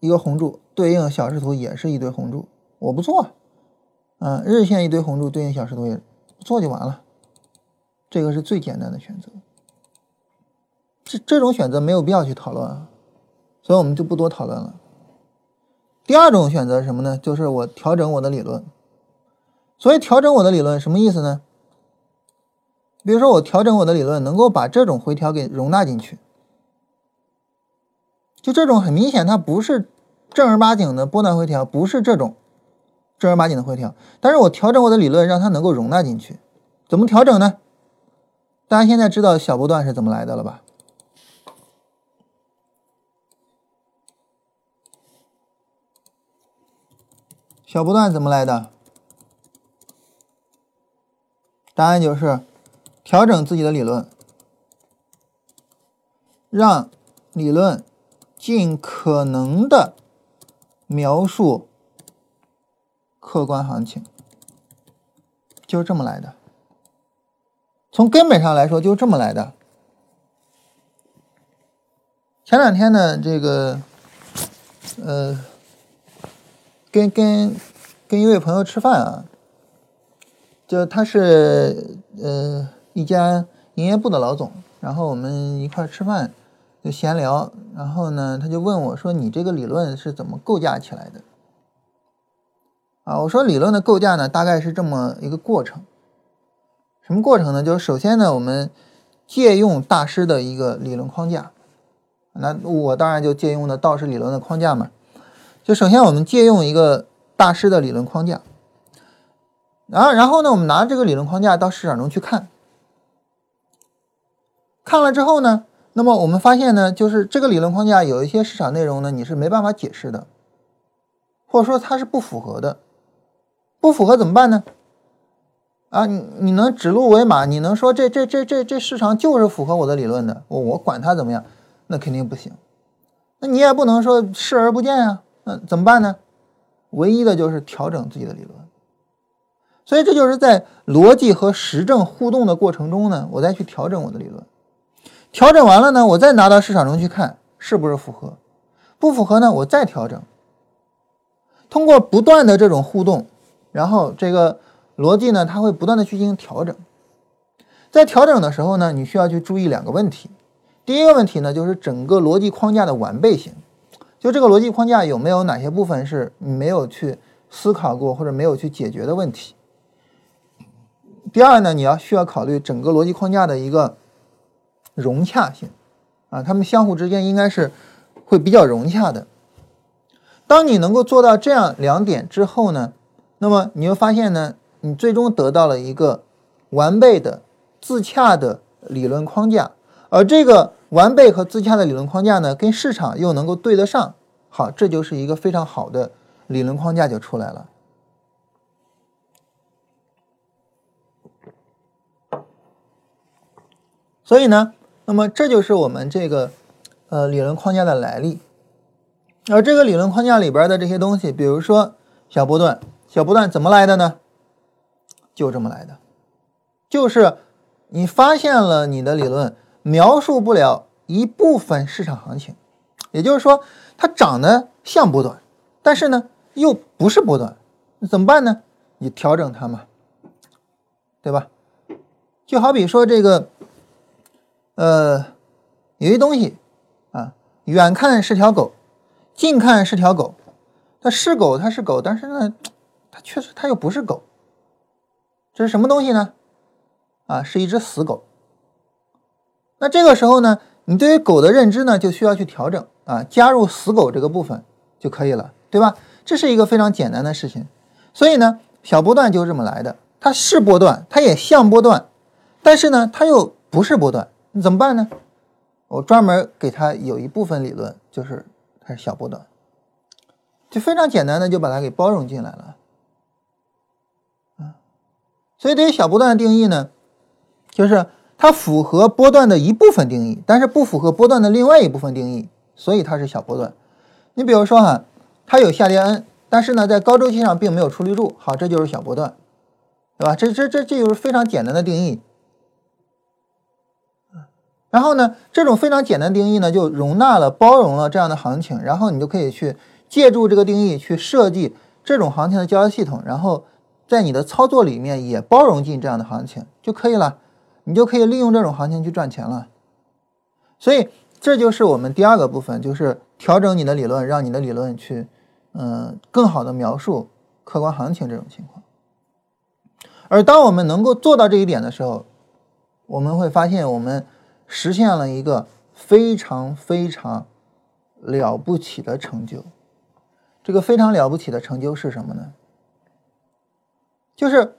一个红柱，对应小时图也是一堆红柱，我不做，啊，日线一堆红柱对应小时图也不做就完了，这个是最简单的选择。这这种选择没有必要去讨论啊，所以我们就不多讨论了。第二种选择是什么呢？就是我调整我的理论。所以调整我的理论什么意思呢？比如说，我调整我的理论，能够把这种回调给容纳进去。就这种很明显，它不是正儿八经的波段回调，不是这种正儿八经的回调。但是我调整我的理论，让它能够容纳进去。怎么调整呢？大家现在知道小波段是怎么来的了吧？小波段怎么来的？答案就是。调整自己的理论，让理论尽可能的描述客观行情，就是这么来的。从根本上来说，就是这么来的。前两天呢，这个，呃，跟跟跟一位朋友吃饭啊，就他是呃。一家营业部的老总然后我们一块吃饭就闲聊，然后呢，他就问我说：“你这个理论是怎么构架起来的？”啊，我说理论的构架呢，大概是这么一个过程。什么过程呢？就是首先呢，我们借用大师的一个理论框架，那我当然就借用的道氏理论的框架嘛。就首先我们借用一个大师的理论框架，然后然后呢，我们拿这个理论框架到市场中去看，看了之后呢，那么我们发现呢，就是这个理论框架有一些市场内容呢，你是没办法解释的，或者说它是不符合的，不符合怎么办呢？啊，你你能指鹿为马？你能说这这这这这市场就是符合我的理论的？我我管它怎么样，那肯定不行。那你也不能说视而不见呀。那怎么办呢？唯一的就是调整自己的理论。所以这就是在逻辑和实证互动的过程中呢，我再去调整我的理论。调整完了呢，我再拿到市场中去看是不是符合，不符合呢，我再调整。通过不断的这种互动，然后这个。逻辑呢，它会不断的去进行调整，在调整的时候呢，你需要去注意两个问题。第一个问题呢，就是整个逻辑框架的完备性，就这个逻辑框架有没有哪些部分是你没有去思考过或者没有去解决的问题。第二呢，你要需要考虑整个逻辑框架的一个融洽性，啊，它们相互之间应该是会比较融洽的。当你能够做到这样两点之后呢，那么你会发现呢。你最终得到了一个完备的、自洽的理论框架，而这个完备和自洽的理论框架呢，跟市场又能够对得上，好，这就是一个非常好的理论框架就出来了。所以呢，那么这就是我们这个呃理论框架的来历，而这个理论框架里边的这些东西，比如说小波段，小波段怎么来的呢？就这么来的，就是你发现了你的理论描述不了一部分市场行情，也就是说它长得像波段，但是呢又不是波段，怎么办呢？你调整它嘛，对吧？就好比说这个，呃，有一东西啊，远看是条狗，近看是条狗，它是狗，它是狗，但是呢，它确实它又不是狗。这是什么东西呢？啊，是一只死狗。那这个时候呢，你对于狗的认知呢，就需要去调整啊，加入死狗这个部分就可以了，对吧？这是一个非常简单的事情。所以呢，小波段就是这么来的。它是波段，它也像波段，但是呢，它又不是波段，你怎么办呢？我专门给它有一部分理论，就是它是小波段，就非常简单的就把它给包容进来了。所以对于小波段的定义呢，就是它符合波段的一部分定义，但是不符合波段的另外一部分定义，所以它是小波段。你比如说哈，它有下跌 N，但是呢在高周期上并没有出力柱，好，这就是小波段，对吧？这这这这就是非常简单的定义。然后呢，这种非常简单定义呢，就容纳了、包容了这样的行情，然后你就可以去借助这个定义去设计这种行情的交易系统，然后。在你的操作里面也包容进这样的行情就可以了，你就可以利用这种行情去赚钱了。所以这就是我们第二个部分，就是调整你的理论，让你的理论去，嗯，更好的描述客观行情这种情况。而当我们能够做到这一点的时候，我们会发现我们实现了一个非常非常了不起的成就。这个非常了不起的成就是什么呢？就是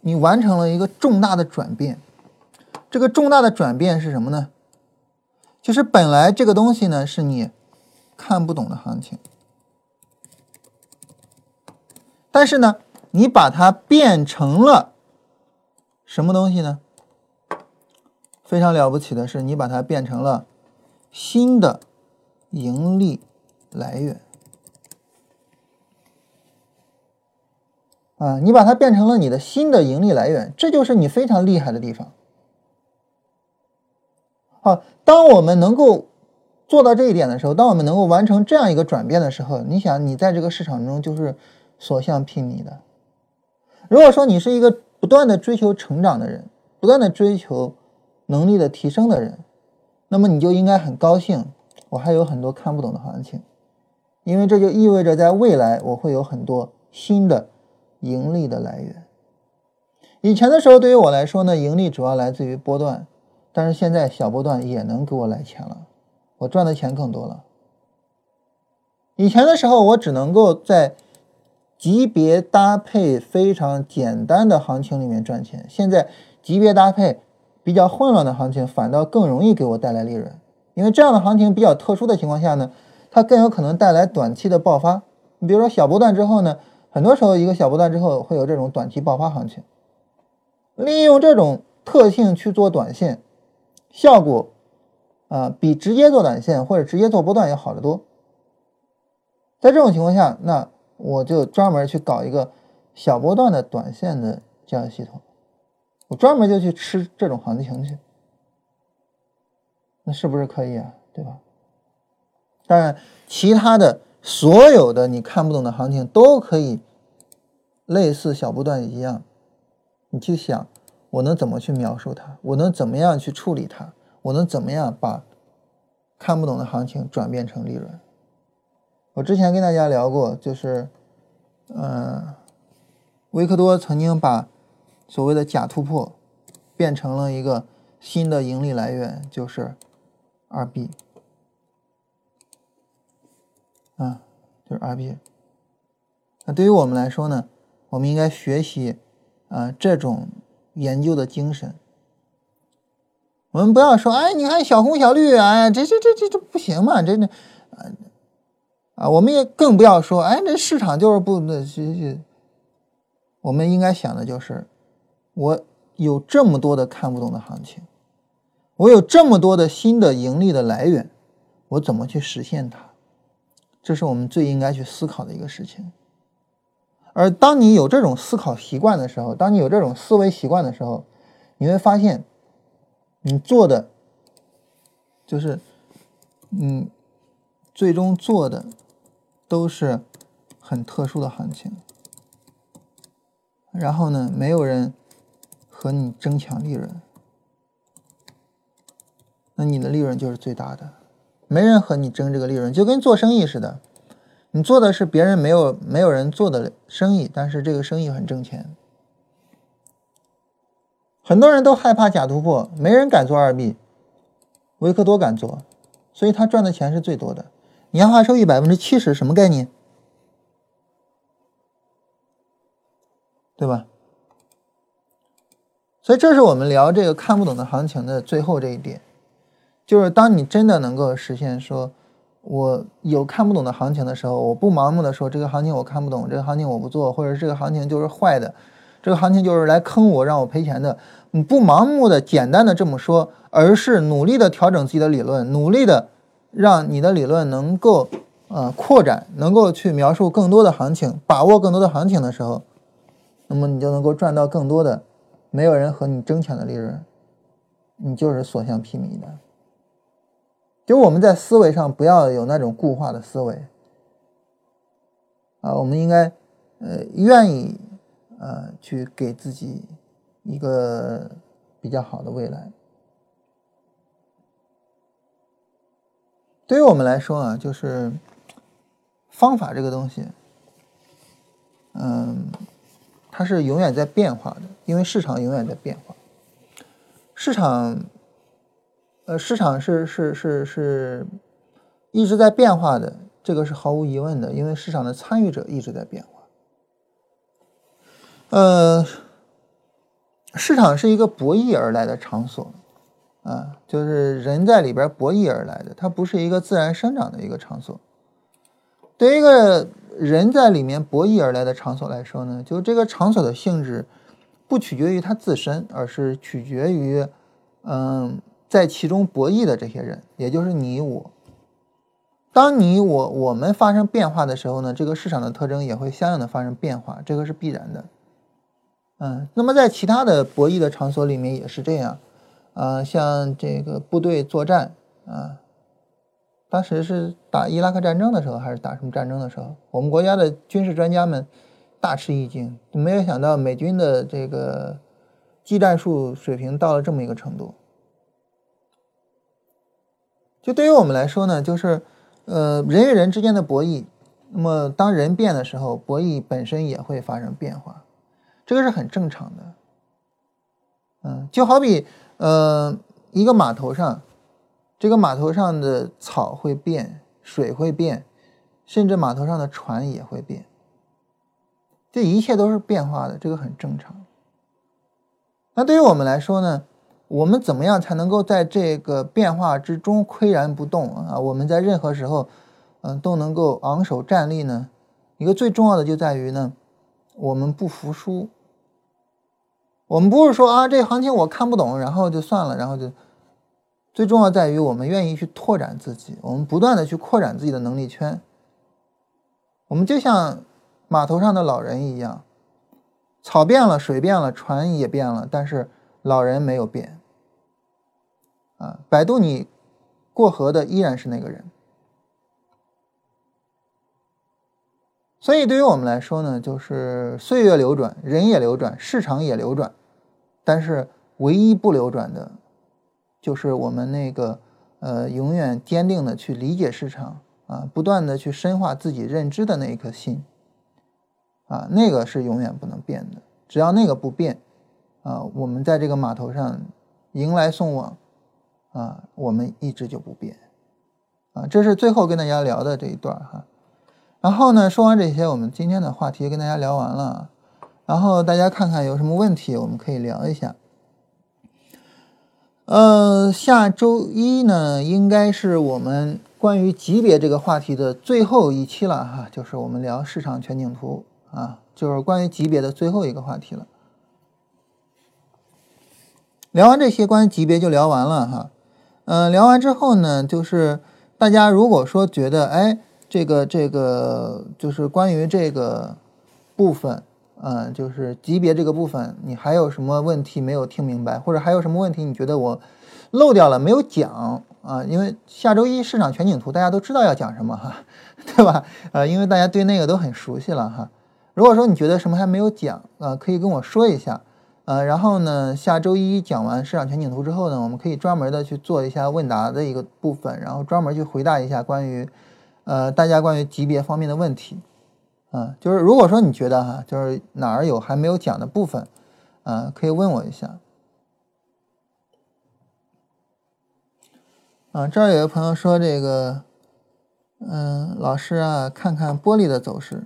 你完成了一个重大的转变，这个重大的转变是什么呢？就是本来这个东西呢是你看不懂的行情，但是呢，你把它变成了什么东西呢？非常了不起的是，你把它变成了新的盈利来源。啊，你把它变成了你的新的盈利来源，这就是你非常厉害的地方。好，当我们能够做到这一点的时候，当我们能够完成这样一个转变的时候，你想，你在这个市场中就是所向披靡的。如果说你是一个不断的追求成长的人，不断的追求能力的提升的人，那么你就应该很高兴，我还有很多看不懂的行情，因为这就意味着在未来我会有很多新的盈利的来源。以前的时候，对于我来说呢，盈利主要来自于波段，但是现在小波段也能给我来钱了，我赚的钱更多了。以前的时候，我只能够在级别搭配非常简单的行情里面赚钱，现在级别搭配比较混乱的行情，反倒更容易给我带来利润，因为这样的行情比较特殊的情况下呢，它更有可能带来短期的爆发。你比如说小波段之后呢，很多时候一个小波段之后会有这种短期爆发行情。利用这种特性去做短线，效果啊比直接做短线或者直接做波段要好得多。在这种情况下，那我就专门去搞一个小波段的短线的交易系统，我专门就去吃这种行情去，那是不是可以啊？对吧？当然，其他的所有的你看不懂的行情都可以类似小波段一样。你去想，我能怎么去描述它？我能怎么样去处理它？我能怎么样把看不懂的行情转变成利润？我之前跟大家聊过，就是，嗯，维克多曾经把所谓的假突破变成了一个新的盈利来源，就是二 B，啊，就是二 B。那对于我们来说呢，我们应该学习。啊，这种研究的精神，我们不要说，哎，你看小红小绿，哎，这这这这这不行嘛，这这，啊啊，我们也更不要说，哎，这市场就是不那这这，我们应该想的就是，我有这么多的看不懂的行情，我有这么多的新的盈利的来源，我怎么去实现它？这是我们最应该去思考的一个事情。而当你有这种思考习惯的时候，当你有这种思维习惯的时候，你会发现，你做的就是，嗯，最终做的都是很特殊的行情。然后呢，没有人和你争抢利润，那你的利润就是最大的。没人和你争这个利润，就跟做生意似的。你做的是别人没有没有人做的生意，但是这个生意很挣钱。很多人都害怕假突破，没人敢做二 B，维克多敢做，所以他赚的钱是最多的，年化收益百分之七十，什么概念？对吧？所以这是我们聊这个看不懂的行情的最后这一点，就是当你真的能够实现说。我有看不懂的行情的时候，我不盲目的说这个行情我看不懂，这个行情我不做，或者这个行情就是坏的，这个行情就是来坑我让我赔钱的。你不盲目的简单的这么说，而是努力的调整自己的理论，努力的让你的理论能够呃扩展，能够去描述更多的行情，把握更多的行情的时候，那么你就能够赚到更多的没有人和你争抢的利润，你就是所向披靡的。就我们在思维上不要有那种固化的思维啊，我们应该呃愿意呃去给自己一个比较好的未来。对于我们来说啊，就是方法这个东西，嗯，它是永远在变化的，因为市场永远在变化，市场。呃，市场是是是是一直在变化的，这个是毫无疑问的，因为市场的参与者一直在变化。呃，市场是一个博弈而来的场所，啊，就是人在里边博弈而来的，它不是一个自然生长的一个场所。对一个人在里面博弈而来的场所来说呢，就这个场所的性质不取决于它自身，而是取决于，嗯。在其中博弈的这些人，也就是你我。当你我我们发生变化的时候呢，这个市场的特征也会相应的发生变化，这个是必然的。嗯，那么在其他的博弈的场所里面也是这样。啊，像这个部队作战啊，当时是打伊拉克战争的时候，还是打什么战争的时候，我们国家的军事专家们大吃一惊，没有想到美军的这个技战术水平到了这么一个程度。就对于我们来说呢，就是呃人与人之间的博弈，那么当人变的时候，博弈本身也会发生变化，这个是很正常的。嗯，就好比呃一个码头上，这个码头上的草会变，水会变，甚至码头上的船也会变，这一切都是变化的，这个很正常。那对于我们来说呢，我们怎么样才能够在这个变化之中岿然不动啊？我们在任何时候，嗯，都能够昂首站立呢？一个最重要的就在于呢，我们不服输。我们不是说啊，这行情我看不懂，然后就算了，然后就最重要在于我们愿意去拓展自己，我们不断的去扩展自己的能力圈。我们就像码头上的老人一样，草变了，水变了，船也变了，但是老人没有变。啊，摆渡你过河的依然是那个人。所以对于我们来说呢，就是岁月流转，人也流转，市场也流转。但是唯一不流转的，就是我们那个呃永远坚定的去理解市场啊，不断的去深化自己认知的那一颗心啊，那个是永远不能变的。只要那个不变啊，我们在这个码头上迎来送往啊，我们一直就不变啊。这是最后跟大家聊的这一段哈。然后呢，说完这些，我们今天的话题跟大家聊完了。然后大家看看有什么问题，我们可以聊一下。呃，下周一呢，应该是我们关于级别这个话题的最后一期了哈，就是我们聊市场全景图啊，就是关于级别的最后一个话题了。聊完这些关于级别就聊完了哈，嗯，聊完之后呢，就是大家如果说觉得哎，这个这个就是关于这个部分。嗯，就是级别这个部分，你还有什么问题没有听明白，或者还有什么问题你觉得我漏掉了没有讲啊？因为下周一市场全景图大家都知道要讲什么哈，对吧？呃，因为大家对那个都很熟悉了哈。如果说你觉得什么还没有讲啊，可以跟我说一下。呃，然后呢，下周一讲完市场全景图之后呢，我们可以专门的去做一下问答的一个部分，然后专门去回答一下关于呃大家关于级别方面的问题。啊，就是如果说你觉得哈，就是哪儿有还没有讲的部分，啊，可以问我一下。啊，这儿有个朋友说这个，嗯，老师啊，看看玻璃的走势。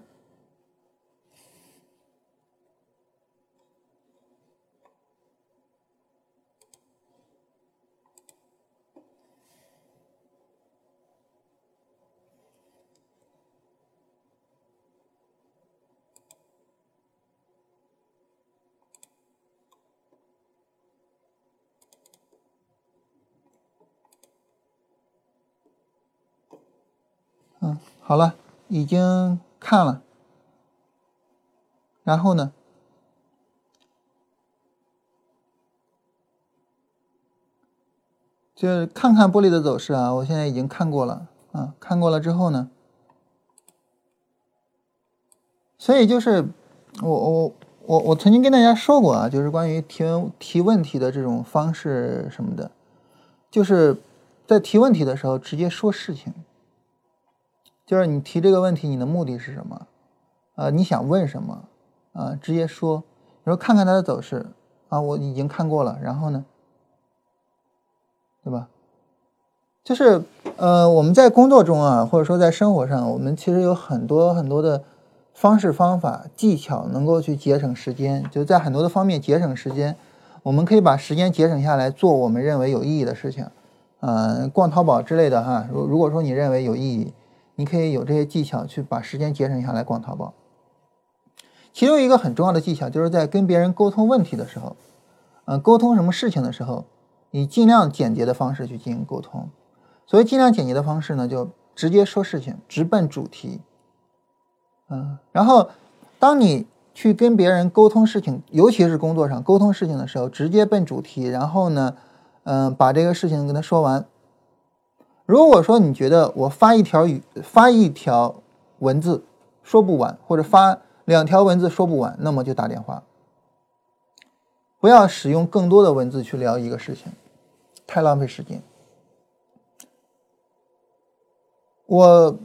嗯，好了，已经看了。然后呢？就是看看玻璃的走势啊，我现在已经看过了啊，看过了之后呢？所以就是我我我我曾经跟大家说过啊，就是关于提问提问题的这种方式什么的，就是在提问题的时候直接说事情。就是你提这个问题，你的目的是什么？呃，你想问什么？啊，直接说。你说看看它的走势啊，我已经看过了。然后呢，对吧？就是呃，我们在工作中啊，或者说在生活上，我们其实有很多很多的方式、方法、技巧，能够去节省时间。就在很多的方面节省时间，我们可以把时间节省下来做我们认为有意义的事情。嗯，逛淘宝之类的哈。如如果说你认为有意义。你可以有这些技巧去把时间节省下来逛淘宝。其中一个很重要的技巧就是在跟别人沟通问题的时候，嗯，沟通什么事情的时候，以尽量简洁的方式去进行沟通。所谓尽量简洁的方式呢，就直接说事情，直奔主题。嗯，然后当你去跟别人沟通事情，尤其是工作上沟通事情的时候，直接奔主题，然后呢，嗯，把这个事情跟他说完。如果说你觉得我发一条语发一条文字说不完，或者发两条文字说不完，那么就打电话。不要使用更多的文字去聊一个事情，太浪费时间。我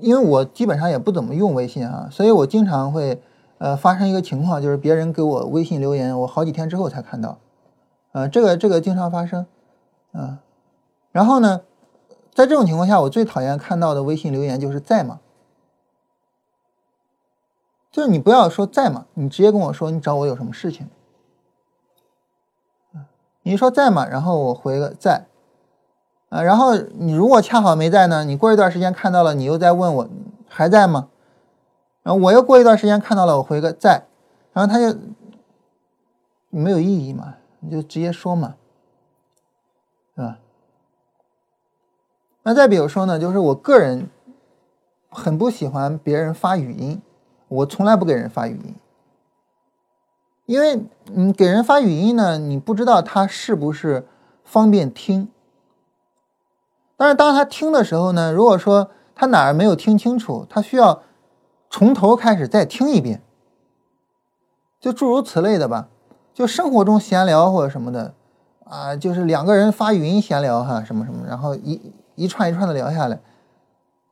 因为我基本上也不怎么用微信啊，所以我经常会呃发生一个情况，就是别人给我微信留言，我好几天之后才看到，呃，这个这个经常发生，啊、然后呢，在这种情况下，我最讨厌看到的微信留言就是在吗？就是你不要说在吗？你直接跟我说你找我有什么事情。你说在吗？然后我回个在，啊，然后你如果恰好没在呢，你过一段时间看到了，你又在问我还在吗？然后我又过一段时间看到了，我回个在，然后他就没有意义嘛，你就直接说嘛，对吧？那再比如说呢，就是我个人很不喜欢别人发语音，我从来不给人发语音。因为你给人发语音呢，你不知道他是不是方便听。但是当他听的时候呢，如果说他哪儿没有听清楚，他需要从头开始再听一遍，就诸如此类的吧。就生活中闲聊或者什么的啊，就是两个人发语音闲聊哈，什么什么，然后一一串一串的聊下来。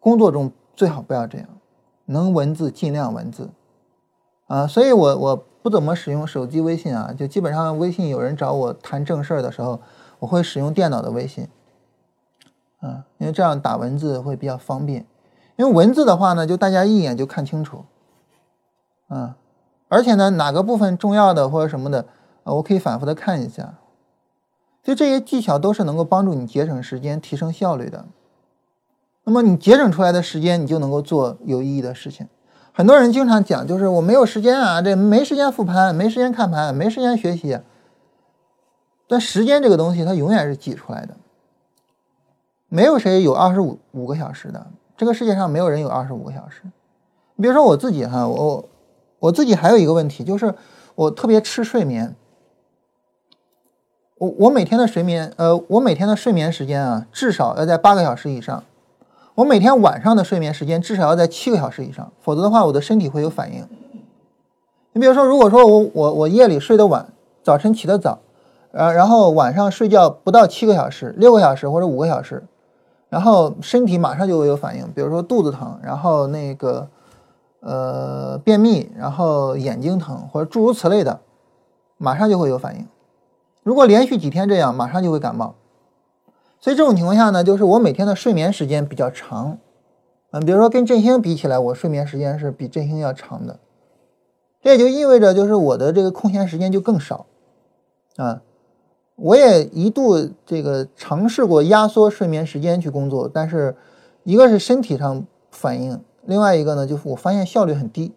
工作中最好不要这样，能文字尽量文字啊。所以我我。不怎么使用手机微信啊，就基本上微信有人找我谈正事儿的时候，我会使用电脑的微信，啊，因为这样打文字会比较方便。因为文字的话呢，就大家一眼就看清楚，啊，而且呢哪个部分重要的或者什么的，啊，我可以反复的看一下。就这些技巧都是能够帮助你节省时间、提升效率的。那么你节省出来的时间，你就能够做有意义的事情。很多人经常讲，就是我没有时间啊，这没时间复盘，没时间看盘，没时间学习。但时间这个东西，它永远是挤出来的。没有谁有二十五五个小时的，这个世界上没有人有二十五个小时。你比如说我自己哈，我我自己还有一个问题，就是我特别吃睡眠。我我每天的睡眠，呃，我每天的睡眠时间啊，至少要在八个小时以上。我每天晚上的睡眠时间至少要在七个小时以上，否则的话，我的身体会有反应。你比如说，如果说我我我夜里睡得晚，早晨起得早，呃，然后晚上睡觉不到七个小时，六个小时或者五个小时，然后身体马上就会有反应，比如说肚子疼，然后那个呃便秘，然后眼睛疼或者诸如此类的，马上就会有反应。如果连续几天这样，马上就会感冒。所以这种情况下呢，就是我每天的睡眠时间比较长，嗯，比如说跟振兴比起来，我睡眠时间是比振兴要长的，这也就意味着就是我的这个空闲时间就更少，啊，我也一度这个尝试过压缩睡眠时间去工作，但是一个是身体上反应，另外一个呢就是我发现效率很低，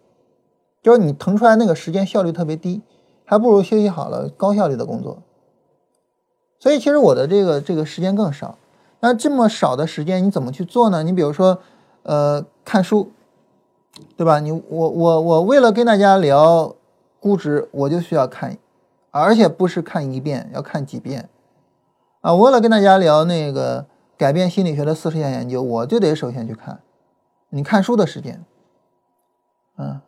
就是你腾出来那个时间效率特别低，还不如休息好了高效率的工作。所以其实我的这个这个时间更少，那这么少的时间你怎么去做呢？你比如说，呃，看书，对吧？你我我我为了跟大家聊估值，我就需要看，而且不是看一遍，要看几遍，啊，我为了跟大家聊那个改变心理学的四十项研究，我就得首先去看，你看书的时间，嗯，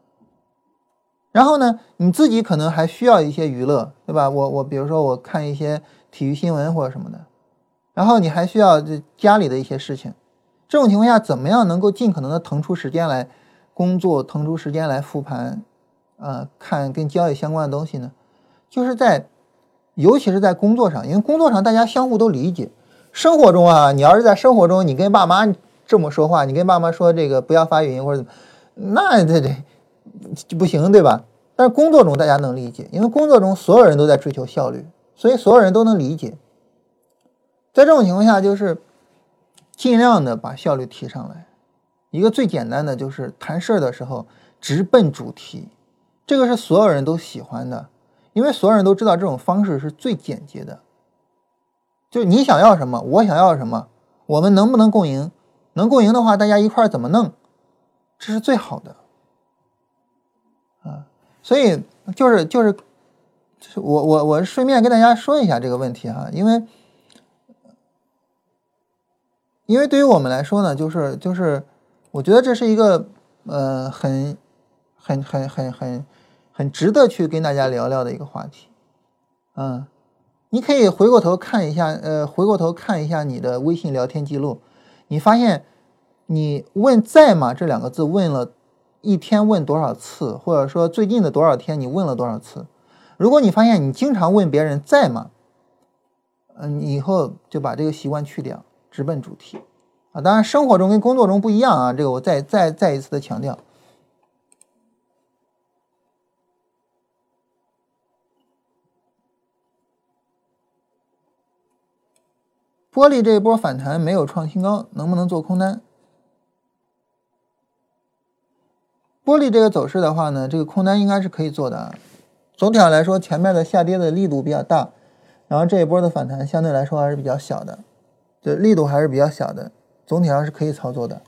然后呢，你自己可能还需要一些娱乐，对吧？我我比如说我看一些。体育新闻或者什么的，然后你还需要这家里的一些事情，这种情况下，怎么样能够尽可能的腾出时间来工作，腾出时间来复盘，呃，看跟交易相关的东西呢？就是在，尤其是在工作上，因为工作上大家相互都理解。生活中啊，你要是在生活中，你跟爸妈这么说话，你跟爸妈说这个不要发语音或者怎么，那这这就不行，对吧？但是工作中大家能理解，因为工作中所有人都在追求效率。所以所有人都能理解，在这种情况下，就是尽量的把效率提上来。一个最简单的就是谈事儿的时候直奔主题，这个是所有人都喜欢的，因为所有人都知道这种方式是最简洁的。就你想要什么，我想要什么，我们能不能共赢？能共赢的话，大家一块儿怎么弄？这是最好的。啊，所以就是就是。我我我顺便跟大家说一下这个问题哈，因为因为对于我们来说呢，就是就是我觉得这是一个呃很很很很很很值得去跟大家聊聊的一个话题，嗯，你可以回过头看一下，呃，回过头看一下你的微信聊天记录，你发现你问在吗这两个字问了一天问多少次，或者说最近的多少天你问了多少次？如果你发现你经常问别人在吗，嗯，你以后就把这个习惯去掉，直奔主题啊。当然，生活中跟工作中不一样啊，这个我再再再一次的强调。玻璃这一波反弹没有创新高，能不能做空单？玻璃这个走势的话呢，这个空单应该是可以做的啊。总体上来说，前面的下跌的力度比较大，然后这一波的反弹相对来说还是比较小的，就力度还是比较小的，总体上是可以操作的。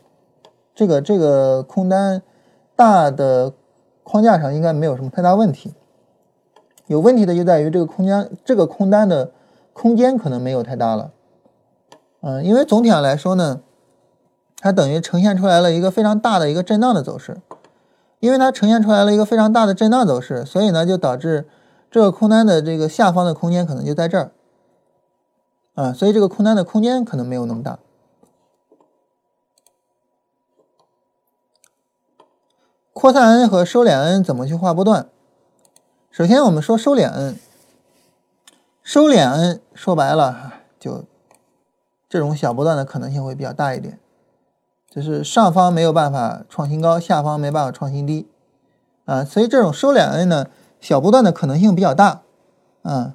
这个这个空单大的框架上应该没有什么太大问题，有问题的就在于这个空间，这个空单的空间可能没有太大了。嗯，因为总体上来说呢，它等于呈现出来了一个非常大的一个震荡的走势。因为它呈现出来了一个非常大的震荡走势，所以呢，就导致这个空单的这个下方的空间可能就在这儿，啊，所以这个空单的空间可能没有那么大。扩散 N 和收敛 N 怎么去画波段？首先我们说收敛 N，收敛 N 说白了就这种小波段的可能性会比较大一点。就是上方没有办法创新高，下方没办法创新低，啊，所以这种收敛 N 呢，小波段的可能性比较大，啊，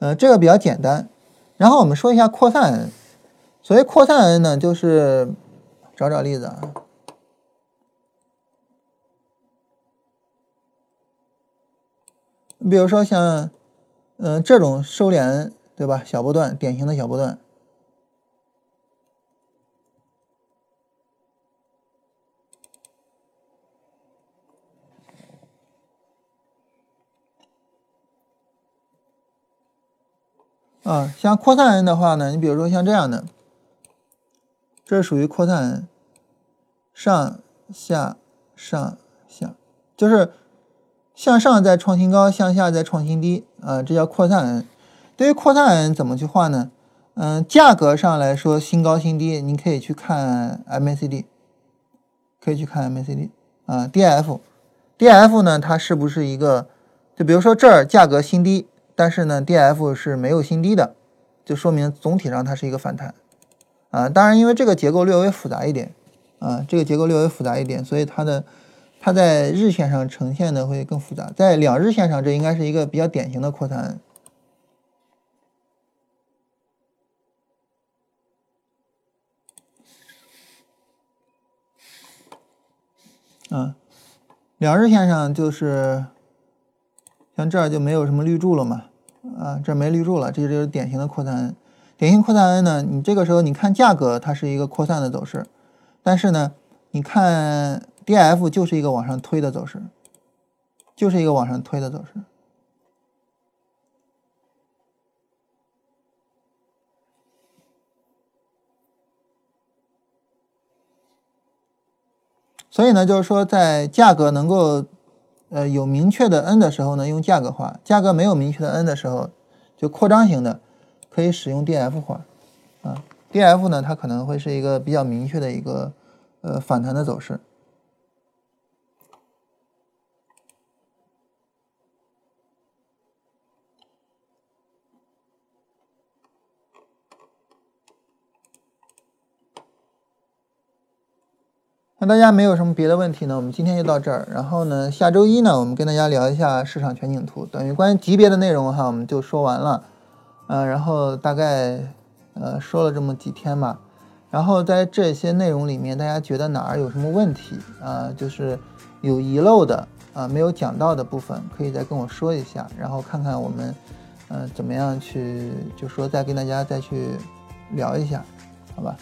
呃，这个比较简单。然后我们说一下扩散 N，所谓扩散 N 呢，就是找找例子啊，你比如说像，嗯，这种收敛 N，对吧？小波段，典型的小波段。啊，像扩散 N 的话呢，你比如说像这样的，这是属于扩散 N，上下上下，就是向上在创新高，向下在创新低啊，这叫扩散 N。对于扩散 N 怎么去画呢？嗯，价格上来说新高新低，你可以去看 MACD，可以去看 MACD 啊，DF，DF 呢它是不是一个？就比如说这儿价格新低。但是呢，D F 是没有新低的，就说明总体上它是一个反弹，啊，当然因为这个结构略微复杂一点，啊，这个结构略微复杂一点，所以它的它在日线上呈现的会更复杂，在两日线上这应该是一个比较典型的扩散，啊，两日线上就是。像这儿就没有什么绿柱了嘛，啊，这没绿柱了，这就是典型的扩散 N。典型扩散呢，你这个时候你看价格它是一个扩散的走势，但是呢，你看 DF 就是一个往上推的走势，就是一个往上推的走势。所以呢，就是说在价格能够。呃，有明确的 N 的时候呢，用价格化；价格没有明确的 N 的时候，就扩张型的，可以使用 DF 画。啊，DF 呢，它可能会是一个比较明确的一个呃反弹的走势。那大家没有什么别的问题呢？我们今天就到这儿。然后呢，下周一呢，我们跟大家聊一下市场全景图，等于关于级别的内容哈，我们就说完了。嗯，然后大概呃说了这么几天吧。然后在这些内容里面，大家觉得哪儿有什么问题啊？就是有遗漏的啊，没有讲到的部分，可以再跟我说一下，然后看看我们嗯怎么样去，就说再跟大家再去聊一下，好吧？